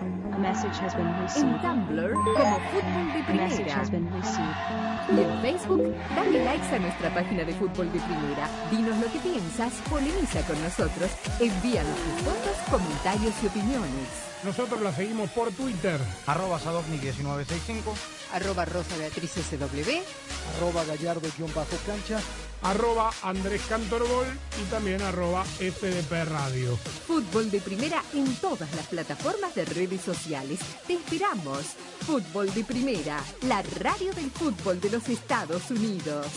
[SPEAKER 7] En Tumblr, como Fútbol de Primera. Y en Facebook, dale likes a nuestra página de Fútbol de Primera. Dinos lo que piensas, polemiza con nosotros, envíanos tus fotos, comentarios y opiniones.
[SPEAKER 1] Nosotros la seguimos por Twitter.
[SPEAKER 24] Arroba Sadovnik1965.
[SPEAKER 44] Arroba Rosa Beatriz SW.
[SPEAKER 16] Arroba Gallardo-cancha.
[SPEAKER 1] Arroba Andrés Cantorbol y también arroba FDP Radio.
[SPEAKER 7] Fútbol de Primera en todas las plataformas de redes sociales. Te esperamos. Fútbol de Primera, la radio del fútbol de los Estados Unidos.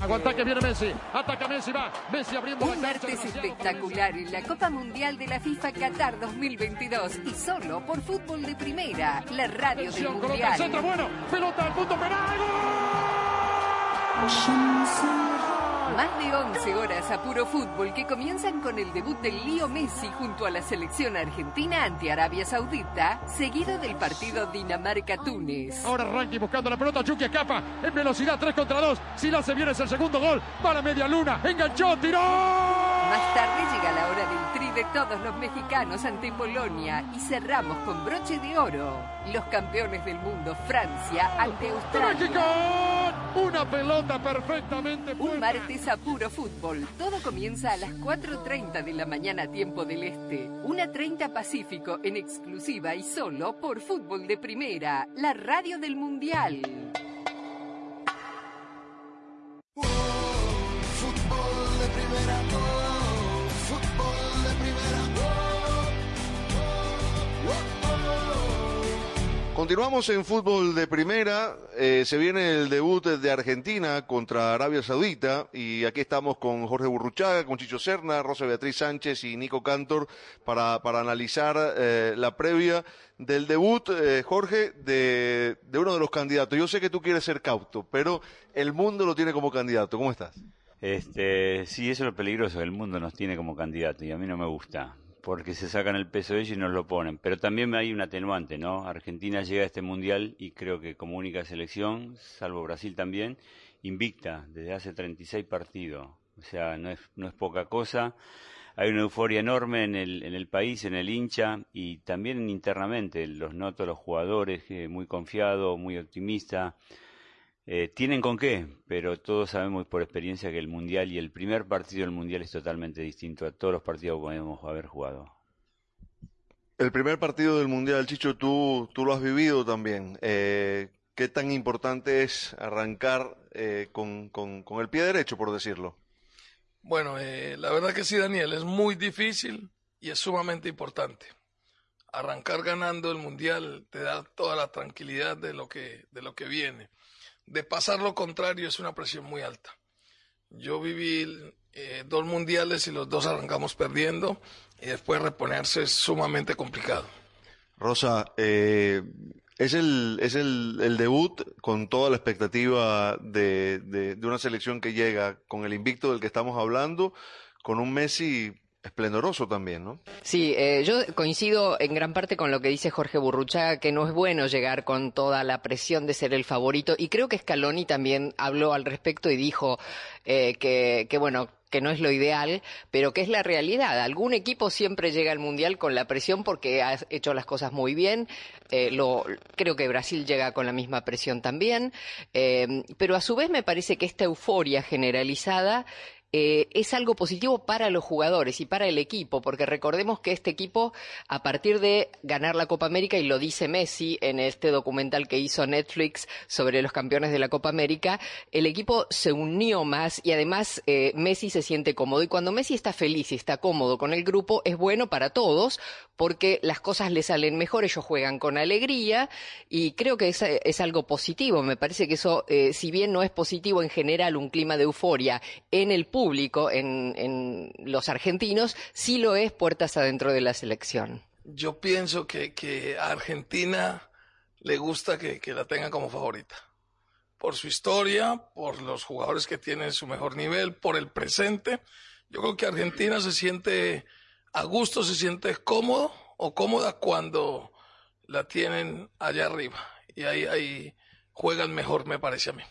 [SPEAKER 15] Aguanta que viene Messi. Ataca Messi, va. Messi abriendo
[SPEAKER 7] Un
[SPEAKER 15] la
[SPEAKER 7] martes espectacular en la Copa Mundial de la FIFA Qatar 2022 y solo por Fútbol de Primera, la radio del
[SPEAKER 15] coloca el centro,
[SPEAKER 7] Mundial.
[SPEAKER 15] bueno. Pelota al punto penal.
[SPEAKER 7] Más de 11 horas a puro fútbol que comienzan con el debut del Lío Messi junto a la selección argentina ante Arabia Saudita, seguido del partido Dinamarca-Túnez.
[SPEAKER 15] Ahora Ranky buscando la pelota. Chucky escapa en velocidad 3 contra 2. Si la se viene es el segundo gol. Para media luna. Enganchó, tiró.
[SPEAKER 7] Más tarde llega la hora del de todos los mexicanos ante Polonia y cerramos con broche de oro. Los campeones del mundo, Francia ante Australia.
[SPEAKER 15] ¡México! Una pelota perfectamente
[SPEAKER 7] Un martes a puro fútbol. Todo comienza a las 4.30 de la mañana tiempo del Este. 1.30 Pacífico en exclusiva y solo por Fútbol de Primera, la radio del Mundial.
[SPEAKER 6] Continuamos en fútbol de primera. eh, se viene el debut de Argentina contra Arabia Saudita. Y aquí estamos con Jorge Burruchaga, con Chicho Serna, Rosa Beatriz Sánchez y Nico Cantor para, para analizar eh, la previa del debut, eh, Jorge, de, de uno de los candidatos. Yo sé que tú quieres ser cauto, pero el mundo lo tiene como candidato. ¿Cómo estás?
[SPEAKER 27] Este, sí, eso es lo peligroso, el mundo nos tiene como candidato y a mí no me gusta, porque se sacan el peso de ellos y nos lo ponen. Pero también hay un atenuante, ¿no? Argentina llega a este mundial y creo que como única selección, salvo Brasil también, invicta desde hace 36 partidos. O sea, no es, no es poca cosa. Hay una euforia enorme en el, en el país, en el hincha y también internamente. Los noto los jugadores eh, muy confiados, muy optimistas. Eh, tienen con qué, pero todos sabemos por experiencia que el Mundial y el primer partido del Mundial es totalmente distinto a todos los partidos que podemos haber jugado.
[SPEAKER 6] El primer partido del Mundial, Chicho, tú, tú lo has vivido también. Eh, ¿Qué tan importante es arrancar eh, con, con, con, el pie derecho, por decirlo?
[SPEAKER 26] Bueno, eh, la verdad que sí, Daniel, es muy difícil y es sumamente importante. Arrancar ganando el Mundial te da toda la tranquilidad de lo que, de lo que viene de pasar lo contrario es una presión muy alta. Yo viví eh, dos mundiales y los dos arrancamos perdiendo y después reponerse es sumamente complicado.
[SPEAKER 6] Rosa, eh, es, el, es el, debut con toda la expectativa de, de una selección que llega con el invicto del que estamos hablando, con un Messi esplendoroso también, ¿no?
[SPEAKER 7] Sí, eh, yo coincido en gran parte con lo que dice Jorge Burruchaga, que no es bueno llegar con toda la presión de ser el favorito, y creo que Scaloni también habló al respecto y dijo eh, que, que, bueno, que no es lo ideal, pero que es la realidad. Algún equipo siempre llega al Mundial con la presión porque ha hecho las cosas muy bien. Eh, lo, creo que Brasil llega con la misma presión también. Eh, pero a su vez me parece que esta euforia generalizada eh, es algo positivo para los jugadores y para el equipo, porque recordemos que este equipo, a partir de ganar la Copa América, y lo dice Messi en este documental que hizo Netflix sobre los campeones de la Copa América, el equipo se unió más y además eh, Messi se siente cómodo. Y cuando Messi está feliz y está cómodo con el grupo, es bueno para todos, porque las cosas le salen mejor, ellos juegan con alegría y creo que es, es algo positivo. Me parece que eso, eh, si bien no es positivo en general un clima de euforia en el público, en, los argentinos, sí lo es puertas adentro de la selección.
[SPEAKER 26] Yo pienso que, a Argentina le gusta que, la tenga como favorita. Por su historia, por los jugadores que tienen su mejor nivel, por el presente. Yo creo que Argentina se siente a gusto, se siente cómodo o cómoda cuando la tienen allá arriba. Y ahí, ahí juegan mejor, me parece a mí.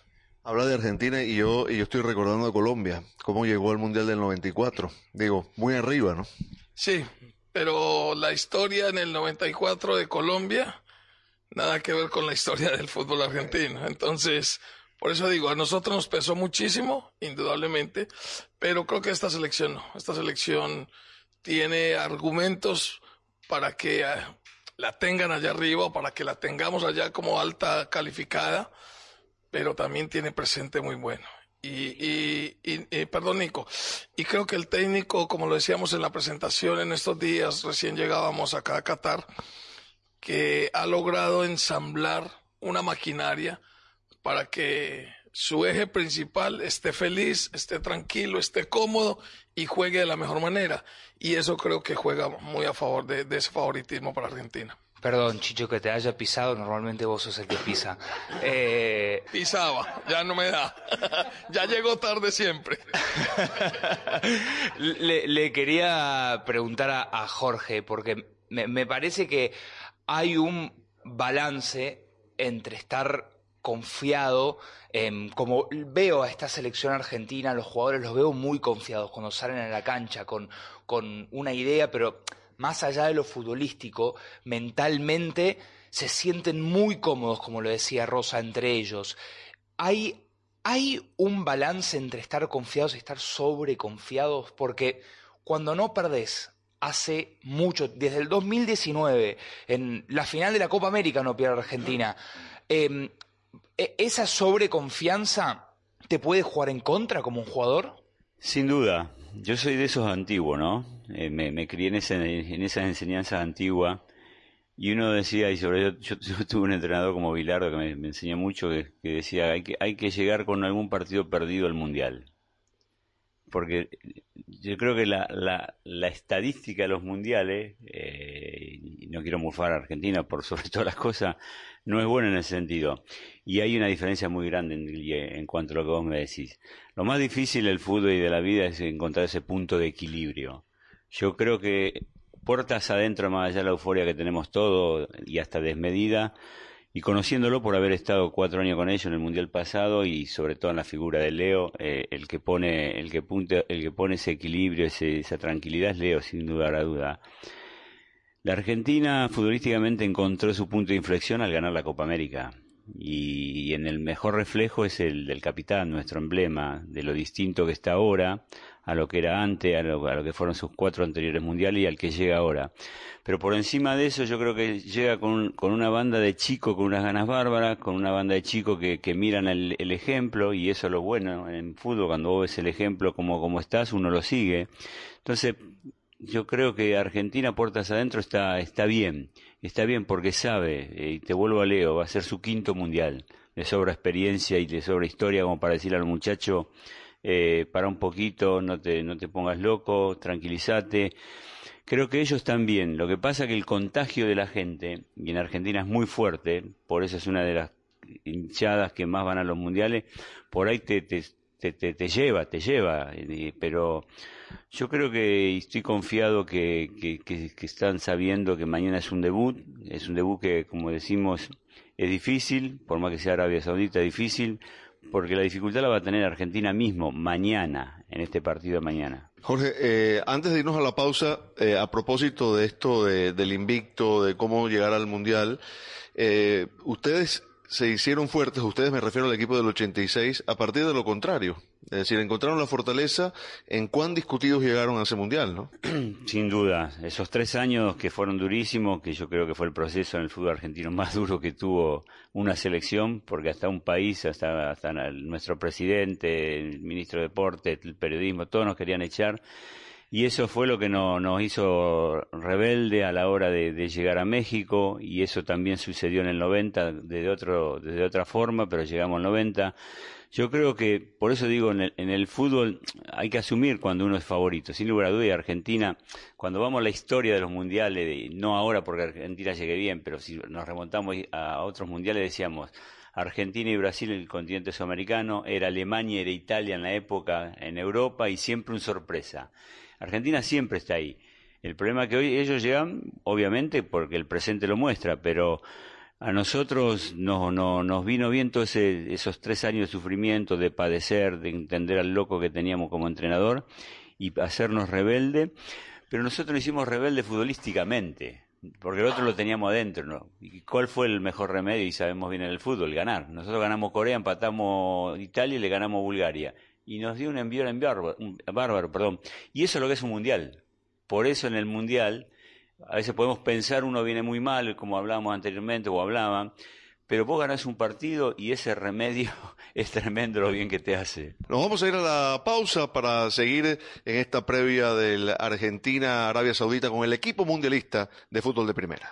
[SPEAKER 6] Habla de Argentina y yo, y yo estoy recordando de Colombia, cómo llegó al Mundial del 94. Digo, muy arriba, ¿no?
[SPEAKER 26] Sí, pero la historia en el 94 de Colombia, nada que ver con la historia del fútbol argentino. Entonces, por eso digo, a nosotros nos pesó muchísimo, indudablemente, pero creo que esta selección no. Esta selección tiene argumentos para que la tengan allá arriba o para que la tengamos allá como alta calificada pero también tiene presente muy bueno. Y, y, y, y, perdón, Nico, y creo que el técnico, como lo decíamos en la presentación en estos días, recién llegábamos acá a Qatar, que ha logrado ensamblar una maquinaria para que su eje principal esté feliz, esté tranquilo, esté cómodo y juegue de la mejor manera. Y eso creo que juega muy a favor de, de ese favoritismo para Argentina.
[SPEAKER 45] Perdón, Chicho, que te haya pisado. Normalmente vos sos el que pisa. Eh... *laughs*
[SPEAKER 26] Pisaba, ya no me da. *laughs* ya llegó tarde siempre. *laughs*
[SPEAKER 45] le, le, quería preguntar a, a Jorge, porque me, me, parece que hay un balance entre estar confiado, eh, como veo a esta selección argentina, los jugadores los veo muy confiados cuando salen a la cancha con, con una idea, pero más allá de lo futbolístico, mentalmente se sienten muy cómodos, como lo decía Rosa, entre ellos. Hay, hay un balance entre estar confiados y estar sobreconfiados, porque cuando no perdés hace mucho, desde el 2019, en la final de la Copa América no pierde Argentina, eh, ¿esa sobreconfianza te puede jugar en contra como un jugador?
[SPEAKER 27] Sin duda, yo soy de esos antiguos, ¿no? Eh, me, crié en, esas enseñanzas antiguas y uno decía, y sobre yo, yo, *laughs* tuve un entrenador como Bilardo que me, enseñó mucho, que, decía, hay que, hay que llegar con algún partido perdido al Mundial. Porque yo creo que la, la, la estadística de los mundiales, eh, y no quiero mufar a Argentina por sobre *laughs* todas las cosas, no es buena en ese sentido. Y hay una diferencia muy grande en, cuanto a lo que vos me decís. Lo más difícil del fútbol y de la vida es encontrar ese punto de equilibrio. Yo creo que puertas adentro, más allá de la euforia que tenemos todo y hasta desmedida, y conociéndolo por haber estado cuatro años con ellos en el mundial pasado y sobre todo en la figura de Leo, eh, el que pone, el que punte, el que pone ese equilibrio, ese, esa tranquilidad es Leo, sin duda a duda. La Argentina futbolísticamente encontró su punto de inflexión al ganar la Copa América. y, en el mejor reflejo es el del capitán, nuestro emblema, de lo distinto que está ahora a lo que era antes, a lo, que fueron sus cuatro anteriores mundiales y al que llega ahora. Pero por encima de eso yo creo que llega con, con una banda de chicos con unas ganas bárbaras, con una banda de chicos que, que miran el, el, ejemplo y eso es lo bueno en fútbol, cuando vos ves el ejemplo como, como estás, uno lo sigue. Entonces, yo creo que Argentina puertas adentro está, está bien, está bien porque sabe, eh, y te vuelvo a Leo, va a ser su quinto mundial, le sobra experiencia y le sobra historia como para decirle al muchacho, eh, para un poquito, no te, no te pongas loco, tranquilízate. Creo que ellos también. Lo que pasa que el contagio de la gente, y en Argentina es muy fuerte, por eso es una de las hinchadas que más van a los mundiales, por ahí te, te, te, te lleva, te lleva, pero yo creo que estoy confiado que, están sabiendo que mañana es un debut, es un debut que, como decimos, es difícil, por más que sea Arabia Saudita, difícil, porque la dificultad la va a tener Argentina mismo, mañana, en este partido de mañana.
[SPEAKER 6] Jorge, eh, antes de irnos a la pausa, eh, a propósito de esto de, del invicto, de cómo llegar al Mundial, eh, ustedes se hicieron fuertes, ustedes me refiero al equipo del 86, a partir de lo contrario. Es decir, encontraron la fortaleza en cuán discutidos llegaron a ese mundial, ¿no? *clears throat*
[SPEAKER 27] Sin duda. Esos tres años que fueron durísimos, que yo creo que fue el proceso en el fútbol argentino más *laughs* duro que tuvo una selección, porque hasta un país, hasta, hasta nuestro presidente, el ministro de Deporte, el periodismo, todos nos querían echar. Y eso fue lo que no, nos hizo rebelde a la hora de, llegar a México, y eso también sucedió en el 90 de, otro, de otra forma, pero llegamos al 90. Yo creo que, por eso digo, en el, en el, fútbol hay que asumir cuando uno es favorito. Sin lugar a duda, Argentina, cuando vamos a la historia de los mundiales, no ahora porque Argentina llegue bien, pero si nos remontamos a otros mundiales, decíamos, Argentina y Brasil el continente sudamericano, era Alemania era Italia en la época en Europa y siempre una sorpresa. Argentina siempre está ahí. El problema es que hoy ellos llegan, obviamente, porque el presente lo muestra, pero a nosotros no, no, nos vino bien todos esos tres años de sufrimiento, de padecer, de entender al loco que teníamos como entrenador y hacernos rebelde, pero nosotros lo hicimos rebelde futbolísticamente, porque el otro lo teníamos adentro, ¿no? ¿Y cuál fue el mejor remedio? Y sabemos bien en el fútbol, ganar. Nosotros ganamos Corea, empatamos Italia y le ganamos Bulgaria y nos dio un envío en bárbaro, bárbaro, perdón. Y eso es lo que es un mundial. Por eso en el mundial, a veces podemos pensar uno viene muy mal, como hablábamos anteriormente o hablaban, pero vos ganás un partido y ese remedio *laughs* es tremendo lo bien que te hace.
[SPEAKER 6] Nos vamos a ir a la pausa para seguir en esta previa del Argentina-Arabia Saudita con el equipo mundialista de fútbol de primera.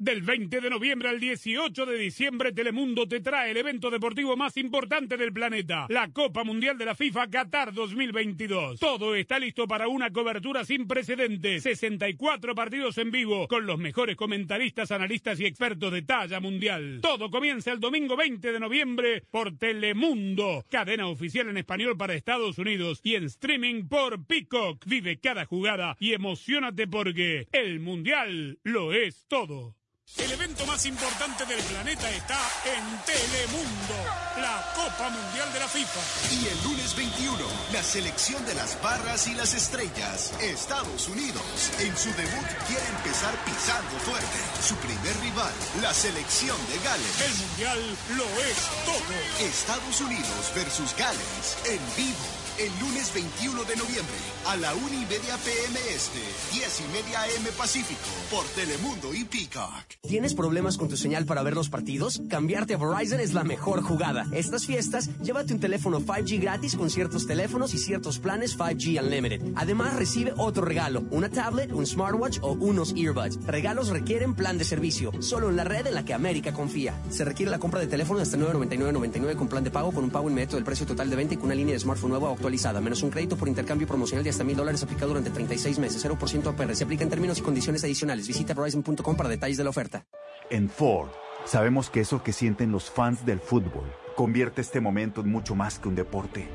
[SPEAKER 1] Del 20 de noviembre al 18 de diciembre, Telemundo te trae el evento deportivo más importante del planeta, la Copa Mundial de la FIFA Qatar 2022. Todo está listo para una cobertura sin precedentes. 64 partidos en vivo con los mejores comentaristas, analistas y expertos de talla mundial. Todo comienza el domingo 20 de noviembre por Telemundo, cadena oficial en español para Estados Unidos y en streaming por Peacock. Vive cada jugada y emocionate porque el Mundial lo es todo. El evento más importante del planeta está en Telemundo, la Copa Mundial de la FIFA.
[SPEAKER 46] Y el lunes 21, la selección de las barras y las estrellas, Estados Unidos, en su debut quiere empezar pisando fuerte. Su primer rival, la selección de Gales.
[SPEAKER 1] El Mundial lo es todo.
[SPEAKER 46] Estados Unidos versus Gales, en vivo el lunes 21 de noviembre a la 1 y media PM Este, 10 y media AM Pacífico, por Telemundo y Peacock.
[SPEAKER 47] ¿Tienes problemas con tu señal para ver los partidos? Cambiarte a Verizon es la mejor jugada. Estas fiestas, llévate un teléfono 5G gratis con ciertos teléfonos y ciertos planes 5G Unlimited. Además, recibe otro regalo, una tablet, un smartwatch o unos earbuds. Regalos requieren plan de servicio, solo en la red en la que América confía. Se requiere la compra de teléfono hasta 999.99 con plan de pago con un pago inmediato del precio total de venta y con una línea de smartphone nueva o actualizada, menos un crédito por intercambio promocional de hasta mil dólares aplicado durante 36 meses, 0% APR. Se aplica en términos y condiciones adicionales. Visita Verizon.com para detalles de la oferta.
[SPEAKER 48] En Ford, sabemos que eso que sienten los fans del fútbol convierte este momento en mucho más que un deporte.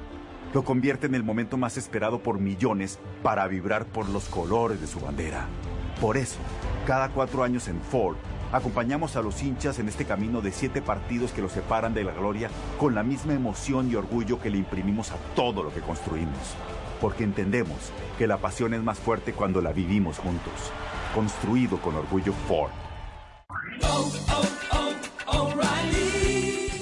[SPEAKER 48] Lo convierte en el momento más esperado por millones para vibrar por los colores de su bandera. Por eso, cada cuatro años en Ford,
[SPEAKER 38] Acompañamos a los hinchas en este camino de siete partidos que los separan de la gloria con la misma emoción y orgullo que le imprimimos a todo lo que construimos. Porque entendemos que la pasión es más fuerte cuando la vivimos juntos. Construido con orgullo Ford.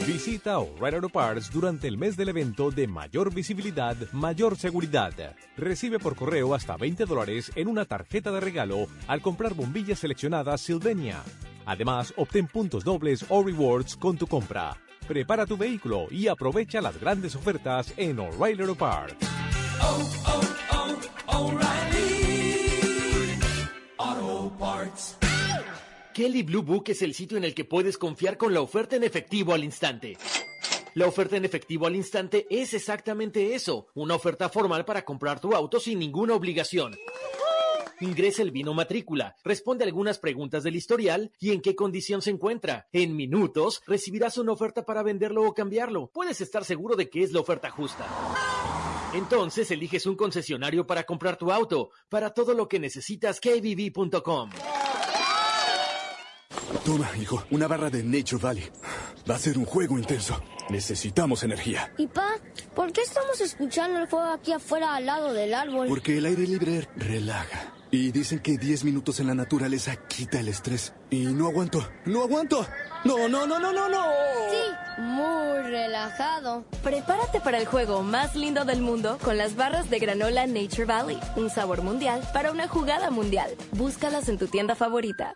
[SPEAKER 10] Visita O'Reilly Auto Parts durante el mes del evento de mayor visibilidad, mayor seguridad. Recibe por correo hasta 20 dólares en una tarjeta de regalo al comprar bombillas seleccionadas Sylvania. Además, obtén puntos dobles o rewards con tu compra. Prepara tu vehículo y aprovecha las grandes ofertas en O'Reilly Auto Parts.
[SPEAKER 49] Kelly Blue Book es el sitio en el que puedes confiar con la oferta en efectivo al instante. La oferta en efectivo al instante es exactamente eso, una oferta formal para comprar tu auto sin ninguna obligación. Ingresa el vino matrícula, responde algunas preguntas del historial y en qué condición se encuentra. En minutos recibirás una oferta para venderlo o cambiarlo. Puedes estar seguro de que es la oferta justa. Entonces eliges un concesionario para comprar tu auto. Para todo lo que necesitas, kbb.com.
[SPEAKER 50] Toma, hijo, una barra de Nature Valley. Va a ser un juego intenso. Necesitamos energía.
[SPEAKER 30] Y pa, ¿por qué estamos escuchando el fuego aquí afuera al lado del árbol?
[SPEAKER 50] Porque el aire libre relaja. Y dicen que 10 minutos en la naturaleza quita el estrés. Y no aguanto, no aguanto. No, no, no, no, no, no.
[SPEAKER 30] Sí, muy relajado.
[SPEAKER 11] Prepárate para el juego más lindo del mundo con las barras de granola Nature Valley. Un sabor mundial para una jugada mundial. Búscalas en tu tienda favorita.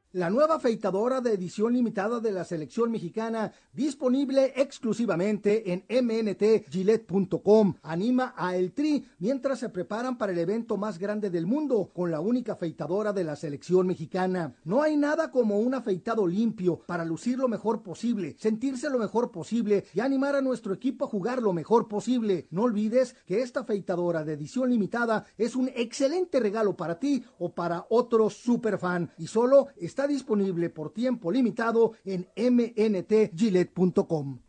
[SPEAKER 16] La nueva afeitadora de edición limitada de la selección mexicana, disponible exclusivamente en mntgillette.com, anima a El Tri mientras se preparan para el evento más grande del mundo, con la única afeitadora de la selección mexicana. No hay nada como un afeitado limpio para lucir lo mejor posible, sentirse lo mejor posible y animar a nuestro equipo a jugar lo mejor posible. No olvides que esta afeitadora de edición limitada es un excelente regalo para ti o para otro superfan y solo está disponible por tiempo limitado en mntgillette.com.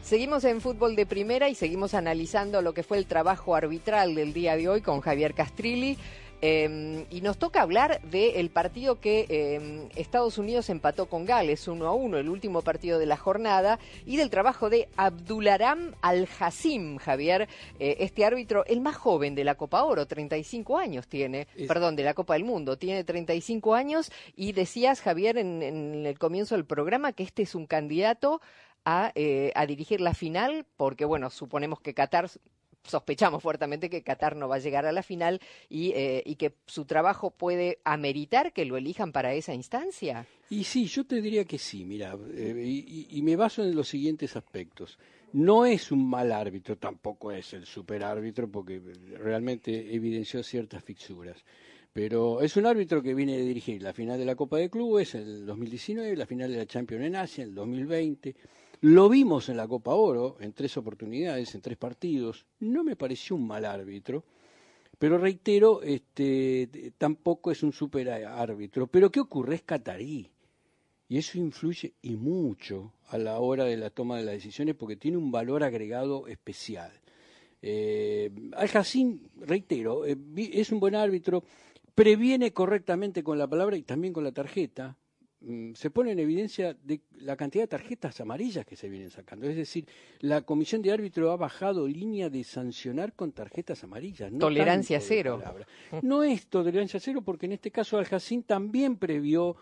[SPEAKER 7] Seguimos en fútbol de primera y seguimos analizando lo que fue el trabajo arbitral del día de hoy con Javier Castrilli. Eh, y nos toca hablar del partido que eh, Estados Unidos empató con Gales 1 a 1, el último partido de la jornada, y del trabajo de Abdularam Al-Hassim, Javier, eh, este árbitro, el más joven de la Copa Oro, 35 años tiene, perdón, de la Copa del Mundo, tiene 35 años, y decías, Javier, en, en el comienzo del programa, que este es un candidato a, eh, a dirigir la final, porque, bueno, suponemos que Qatar sospechamos fuertemente que Qatar no va a llegar a la final y, eh, y, que su trabajo puede ameritar que lo elijan para esa instancia?
[SPEAKER 12] Y sí, yo te diría que sí, mira, eh, y, me baso en los siguientes aspectos. No es un mal árbitro, tampoco es el super árbitro, porque realmente evidenció ciertas fisuras. Pero es un árbitro que viene a dirigir la final de la Copa de Clubes en el 2019, la final de la Champions en Asia en el 2020 lo vimos en la Copa Oro en tres oportunidades, en tres partidos. No me pareció un mal árbitro, pero reitero, este, tampoco es un super árbitro. Pero ¿qué ocurre? Es catarí. Y eso influye y mucho a la hora de la toma de las decisiones porque tiene un valor agregado especial. Eh, Al Jacín, reitero, eh, es un buen árbitro, previene correctamente con la palabra y también con la tarjeta, se pone en evidencia de la cantidad de tarjetas amarillas que se vienen sacando. Es decir, la comisión de árbitro ha bajado línea de sancionar con tarjetas amarillas. No
[SPEAKER 7] tolerancia cero.
[SPEAKER 12] No es tolerancia cero porque en este caso Al también previó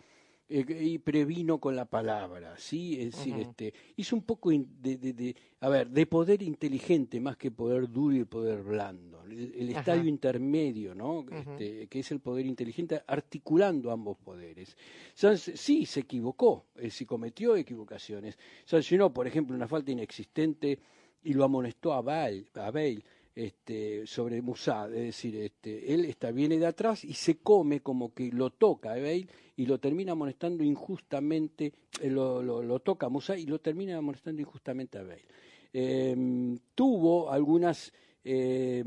[SPEAKER 12] eh, y previno con la palabra, ¿sí? Es decir, este, hizo un poco de, de- de- a ver, de poder inteligente más que poder duro y poder blando. El, estadio intermedio, ¿no? Este, que es el poder inteligente, articulando ambos poderes. San- sí, se equivocó, eh, sí cometió equivocaciones. Sancionó, por ejemplo, una falta inexistente y lo amonestó a Bale, a Bale este, sobre Musá, es decir, este, él viene de atrás y se come como que lo toca a Bale y lo termina amonestando injustamente, eh, lo, toca a Musá y lo termina amonestando injustamente a Bale. Eh, tuvo algunas eh,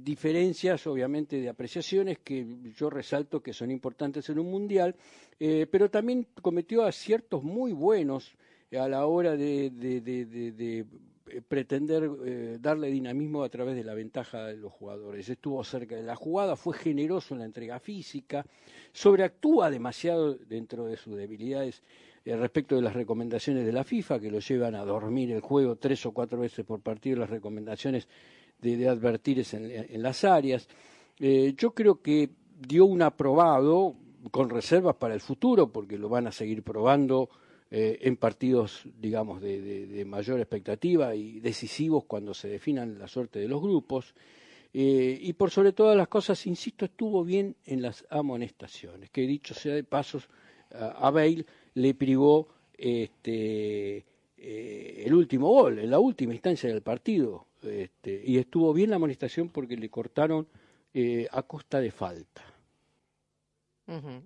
[SPEAKER 12] diferencias, obviamente, de apreciaciones que yo resalto que son importantes en un mundial, eh, pero también cometió aciertos muy buenos a la hora de, eh, pretender eh, darle dinamismo a través de la ventaja de los jugadores. Estuvo cerca de la jugada, fue generoso en la entrega física, sobreactúa demasiado dentro de sus debilidades eh, respecto de las recomendaciones de la FIFA, que lo llevan a dormir el juego tres o cuatro veces por partido, las recomendaciones de, de advertir en las áreas. Eh, yo creo que dio un aprobado con reservas para el futuro, porque lo van a seguir probando eh, en partidos, digamos, de, de- mayor expectativa y decisivos cuando se definan la suerte de los grupos. Eh, y por sobre todas las cosas, insisto, estuvo bien en las amonestaciones, que dicho sea de pasos, a a Bale le privó este, eh, el último gol, en la última instancia del partido, este, y estuvo bien la amonestación porque le cortaron a costa de falta.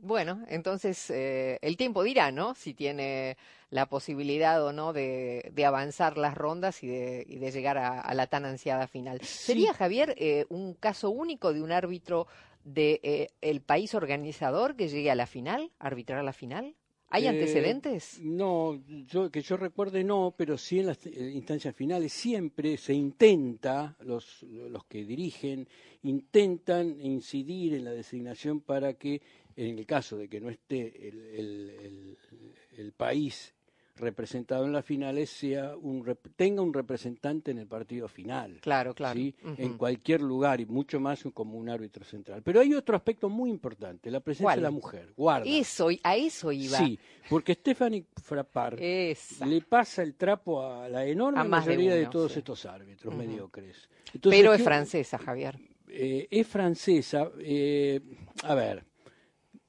[SPEAKER 7] Bueno, entonces eh, el tiempo dirá, ¿no? Si tiene la posibilidad o no de, de avanzar las rondas y de, y de llegar a, a la tan ansiada final. ¿Sería, Javier, eh, un caso único de un árbitro de eh, el país organizador que llegue a la final, arbitrar la final? ¿Hay
[SPEAKER 12] Eh,
[SPEAKER 7] antecedentes?
[SPEAKER 12] No, yo, que yo recuerde no, pero sí en las instancias finales siempre se intenta, los, los que dirigen, intentan incidir en la designación para que, en el caso de que no esté el, el- el- el país representado en las finales, sea un, tenga un representante en el partido final.
[SPEAKER 7] Claro, claro.
[SPEAKER 12] ¿sí? En cualquier lugar y mucho más como un árbitro central. Pero hay otro aspecto muy importante, la presencia
[SPEAKER 7] ¿Cuál?
[SPEAKER 12] de la mujer. Guarda.
[SPEAKER 7] Eso, a eso iba.
[SPEAKER 12] Sí, porque Stephanie Frappart le pasa el trapo a la enorme
[SPEAKER 7] A más de
[SPEAKER 12] mayoría de, todos
[SPEAKER 7] sí.
[SPEAKER 12] estos árbitros mediocres.
[SPEAKER 7] Pero es
[SPEAKER 12] ¿qué-
[SPEAKER 7] francesa, Javier.
[SPEAKER 12] eh, es francesa. eh, a ver,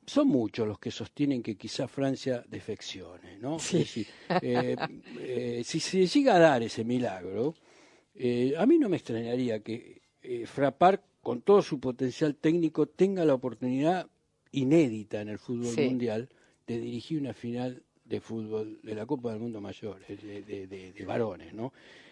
[SPEAKER 12] son muchos los que sostienen que quizá Francia defeccione, ¿no? Es decir, eh, eh, si se llega a dar ese milagro, eh, a mí no me extrañaría que Frappart, con todo su potencial técnico, tenga la oportunidad inédita en el fútbol
[SPEAKER 7] Sí.
[SPEAKER 12] mundial de dirigir una final de fútbol de la Copa del Mundo Mayor, de, de- de- de varones, ¿no?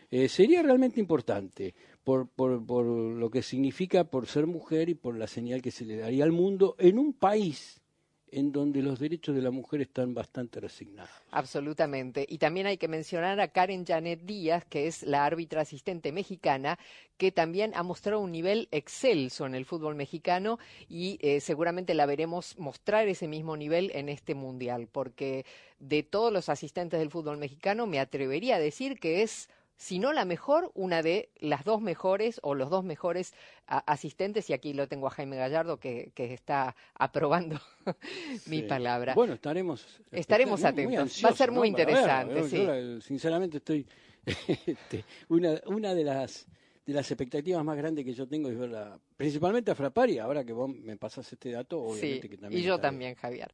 [SPEAKER 12] Eh, sería realmente importante por, por, por lo que significa por ser mujer y por la señal que se le daría al mundo en un país en donde los derechos de la mujer están bastante resignados.
[SPEAKER 7] Absolutamente. Y también hay que mencionar a Karen Janet Díaz, que es la árbitra asistente mexicana, que también ha mostrado un nivel excelso en el fútbol mexicano y eh, seguramente la veremos mostrar ese mismo nivel en este mundial, porque de todos los asistentes del fútbol mexicano me atrevería a decir que es si no la mejor, una de las dos mejores o los dos mejores a- asistentes, y aquí lo tengo a Jaime Gallardo que, que está aprobando *laughs* mi
[SPEAKER 12] Sí.
[SPEAKER 7] palabra.
[SPEAKER 12] Bueno, estaremos
[SPEAKER 7] Estaremos
[SPEAKER 12] expectantes, muy
[SPEAKER 7] atentos. Va a ser muy interesante,
[SPEAKER 12] Yo,
[SPEAKER 7] sí.
[SPEAKER 12] yo, eh, sinceramente estoy *laughs* este, una una de las de las expectativas más grandes que yo tengo es verla principalmente a Frappart y ahora que vos me pasás este dato, obviamente
[SPEAKER 7] Sí,
[SPEAKER 12] que también
[SPEAKER 7] y yo también, Javier.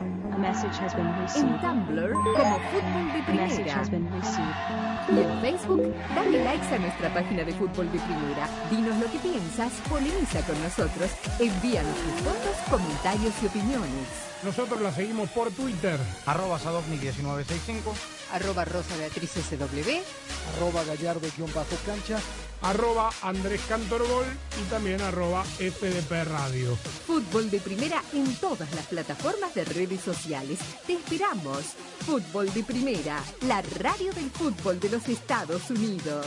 [SPEAKER 51] En Tumblr, como Fútbol de Primera. Y en Facebook, dale likes a nuestra página de Fútbol de Primera. Dinos lo que piensas, polemiza con nosotros, envíanos tus fotos, comentarios y opiniones.
[SPEAKER 1] Nosotros la seguimos por Twitter.
[SPEAKER 24] Arroba Sadovnik1965.
[SPEAKER 7] Arroba Rosa Beatriz SW.
[SPEAKER 16] Arroba gallardo-cancha.
[SPEAKER 1] Arroba Andrés Cantorbol y también arroba FDP Radio.
[SPEAKER 51] Fútbol de Primera en todas las plataformas de redes sociales. Te esperamos. Fútbol de Primera, la radio del fútbol de los Estados Unidos.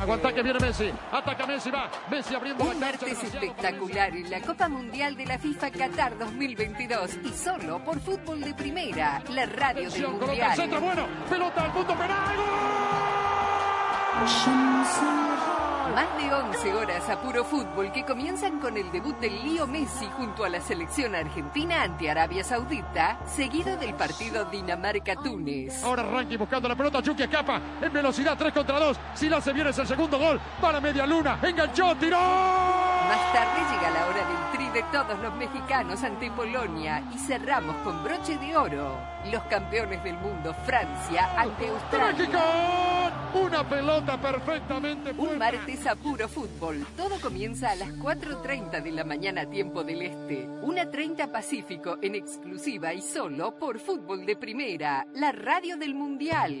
[SPEAKER 15] Aguanta que viene Messi. Ataca Messi, va. Messi abriendo
[SPEAKER 7] Un martes espectacular en la Copa Mundial de la FIFA Qatar 2022 y solo por Fútbol de Primera, la radio del
[SPEAKER 15] Atención, coloca el centro,
[SPEAKER 7] Mundial.
[SPEAKER 15] bueno. Pelota al punto penal.
[SPEAKER 7] Más de 11 horas a puro fútbol que comienzan con el debut del Lío Messi junto a la selección argentina ante Arabia Saudita, seguido del partido Dinamarca-Túnez.
[SPEAKER 15] Ahora Ranky buscando la pelota. Chucky escapa en velocidad 3 contra 2. Si la se viene es el segundo gol. Para media luna. Enganchó, tiró.
[SPEAKER 7] Más tarde llega la hora del de todos los mexicanos ante Polonia y cerramos con broche de oro. Los campeones del mundo, Francia ante Australia.
[SPEAKER 15] Una pelota perfectamente
[SPEAKER 7] Un martes a puro fútbol. Todo comienza a las 4.30 de la mañana tiempo del Este. 1.30 Pacífico en exclusiva y solo por Fútbol de Primera, la radio del Mundial.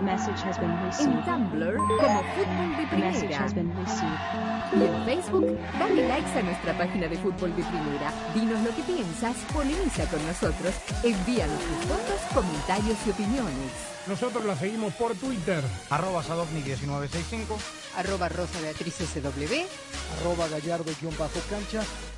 [SPEAKER 7] En Tumblr, como Fútbol de Primera. Y en Facebook, dale likes a nuestra página de Fútbol de Primera. Dinos lo que piensas, polemiza con nosotros, envíanos tus fotos, comentarios y opiniones.
[SPEAKER 1] Nosotros la seguimos por Twitter.
[SPEAKER 24] Arroba Sadovnik1965.
[SPEAKER 7] Arroba Rosa Beatriz SW.
[SPEAKER 16] Arroba gallardo-cancha.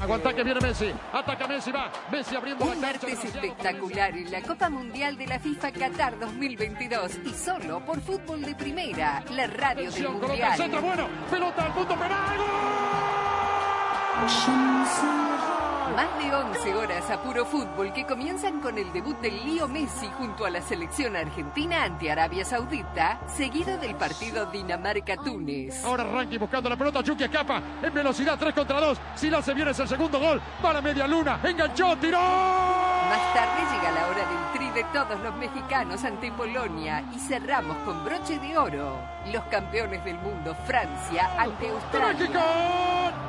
[SPEAKER 15] Aguanta que viene Messi. Ataca Messi, va. Messi abriendo
[SPEAKER 7] Un
[SPEAKER 15] la cancha.
[SPEAKER 7] martes espectacular en la Copa Mundial de la FIFA Qatar 2022 y solo por Fútbol de Primera, la radio del
[SPEAKER 15] coloca el centro,
[SPEAKER 7] Mundial.
[SPEAKER 15] bueno. Pelota al punto penal.
[SPEAKER 7] Más de 11 horas a puro fútbol que comienzan con el debut del Lío Messi junto a la selección argentina ante Arabia Saudita, seguido del partido Dinamarca-Túnez.
[SPEAKER 15] Ahora Ranky buscando la pelota. Chucky escapa en velocidad 3 contra 2. Si la se viene es el segundo gol. Para media luna. Enganchó, tiró.
[SPEAKER 7] Más tarde llega la hora del tri de todos los mexicanos ante Polonia y cerramos con broche de oro. Los campeones del mundo, Francia ante Australia.
[SPEAKER 15] ¡México!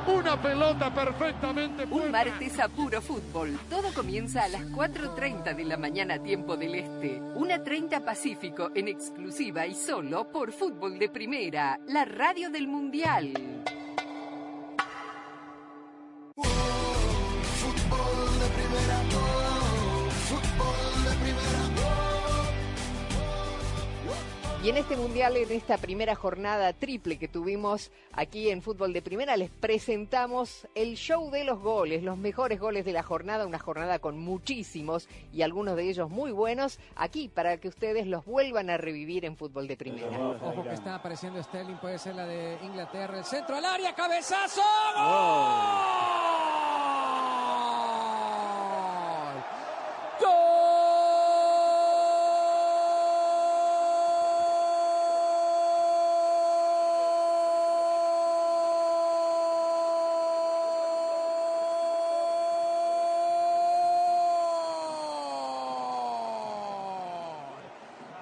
[SPEAKER 15] Una pelota perfectamente
[SPEAKER 7] Un martes a puro fútbol. Todo comienza a las 4.30 de la mañana tiempo del Este. 1.30 Pacífico en exclusiva y solo por Fútbol de Primera, la radio del Mundial.
[SPEAKER 52] Y en este mundial, en esta primera jornada triple que tuvimos aquí en Fútbol de Primera, les presentamos el show de los goles, los mejores goles de la jornada, una jornada con muchísimos y algunos de ellos muy buenos, aquí para que ustedes los vuelvan a revivir en Fútbol de Primera.
[SPEAKER 53] Ojo que está apareciendo Sterling, puede ser la de Inglaterra. El centro al área, cabezazo. ¡Gol!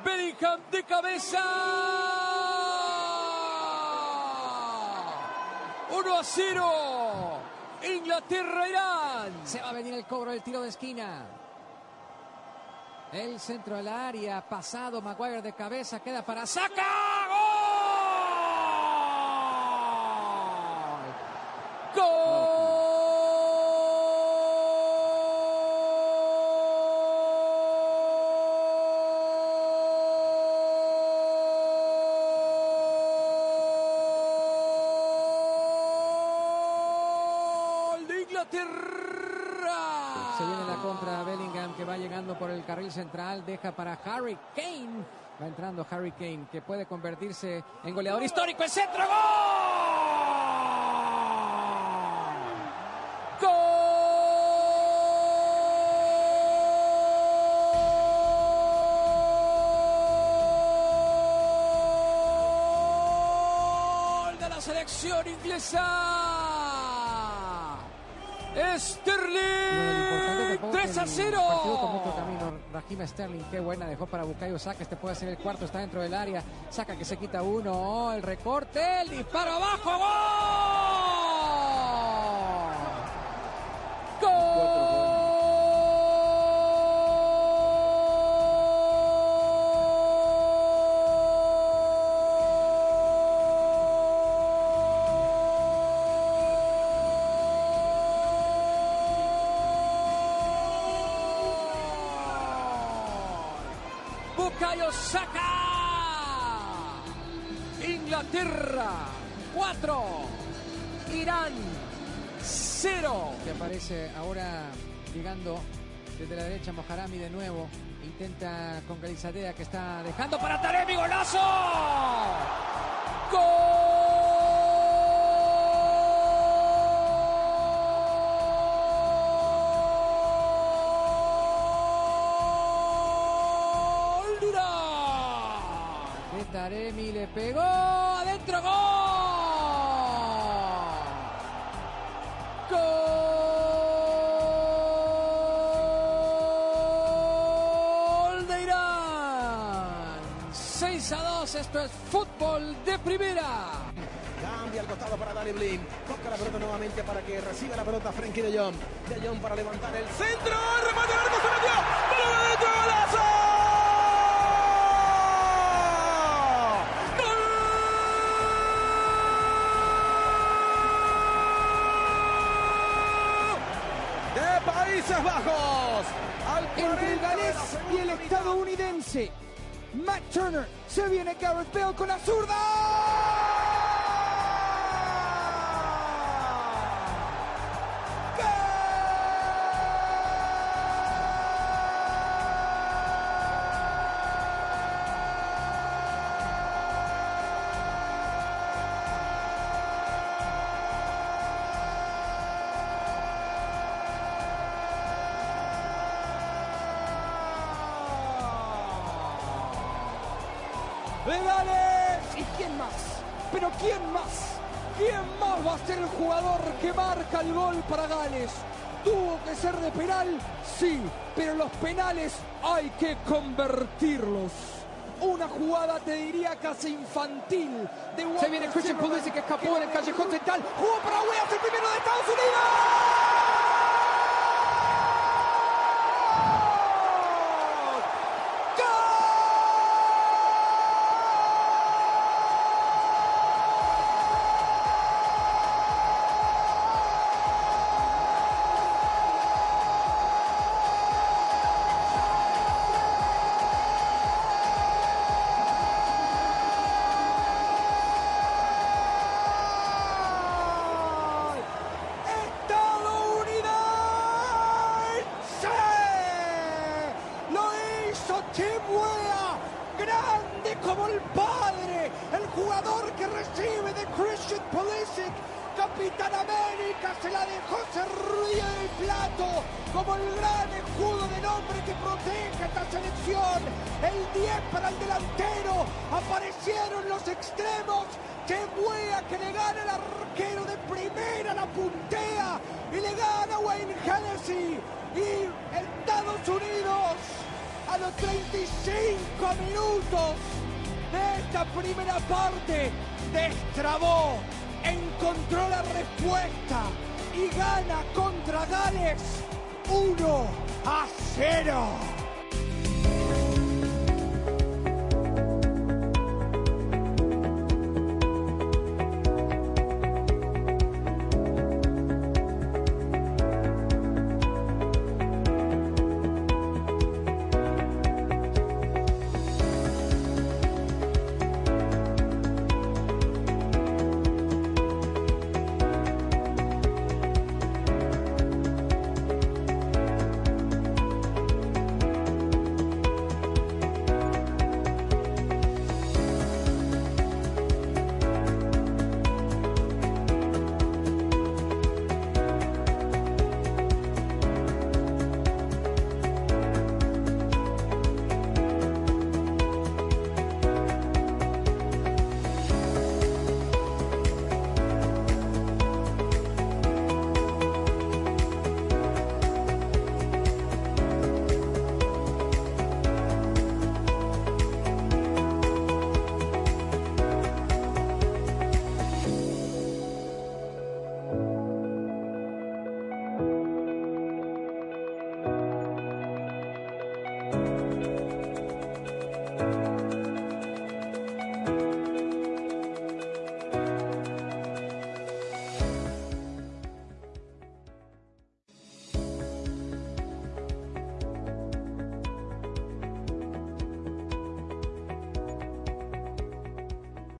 [SPEAKER 53] Bellingham de cabeza. 1 a 0. Inglaterra-Irán. Se va a venir el cobro del tiro de esquina. El centro al área, pasado Maguire de cabeza, queda para Saca. ¡Gol! ¡Gol de Inglaterra! Se viene la contra Llegando por el carril central, deja para Harry Kane. Va entrando Harry Kane que puede convertirse en goleador histórico. ¡El centro! ¡Gol! ¡Gol de la selección inglesa! Sterling.
[SPEAKER 54] 3 a 0.
[SPEAKER 53] Partido con mucho camino. Raheem Sterling, qué buena. Dejó para Bukayo Saka. Este puede ser el cuarto. Está dentro del área. Saca que se quita uno. Oh, el recorte. El disparo abajo. ¡Gol! Desde la derecha Mojarami de nuevo. Intenta con Galizadea que está dejando para Taremi. ¡Golazo! ¡Gol! Taremi le pegó. 6 a 2. Esto es fútbol de primera.
[SPEAKER 55] Cambia al costado para Dani Blin. Toca la pelota nuevamente para que reciba la pelota Frenkie de Jong. De Jong para levantar el centro. Remate al arco, se metió. ¡Balón adentro! ¡Golazo! Países Bajos. Al
[SPEAKER 54] Entre el
[SPEAKER 55] 40 de la
[SPEAKER 54] galés y el estadounidense. Matt Turner. Se viene Gareth Bale con la zurda. Ser el jugador que marca el gol para Gales? ¿Tuvo que ser de penal? Sí, pero los penales hay que convertirlos. Una jugada, te diría, casi infantil. De Se viene Christian Pulisic que escapó en el callejón central. Jugó para Weas, el primero de Estados Unidos.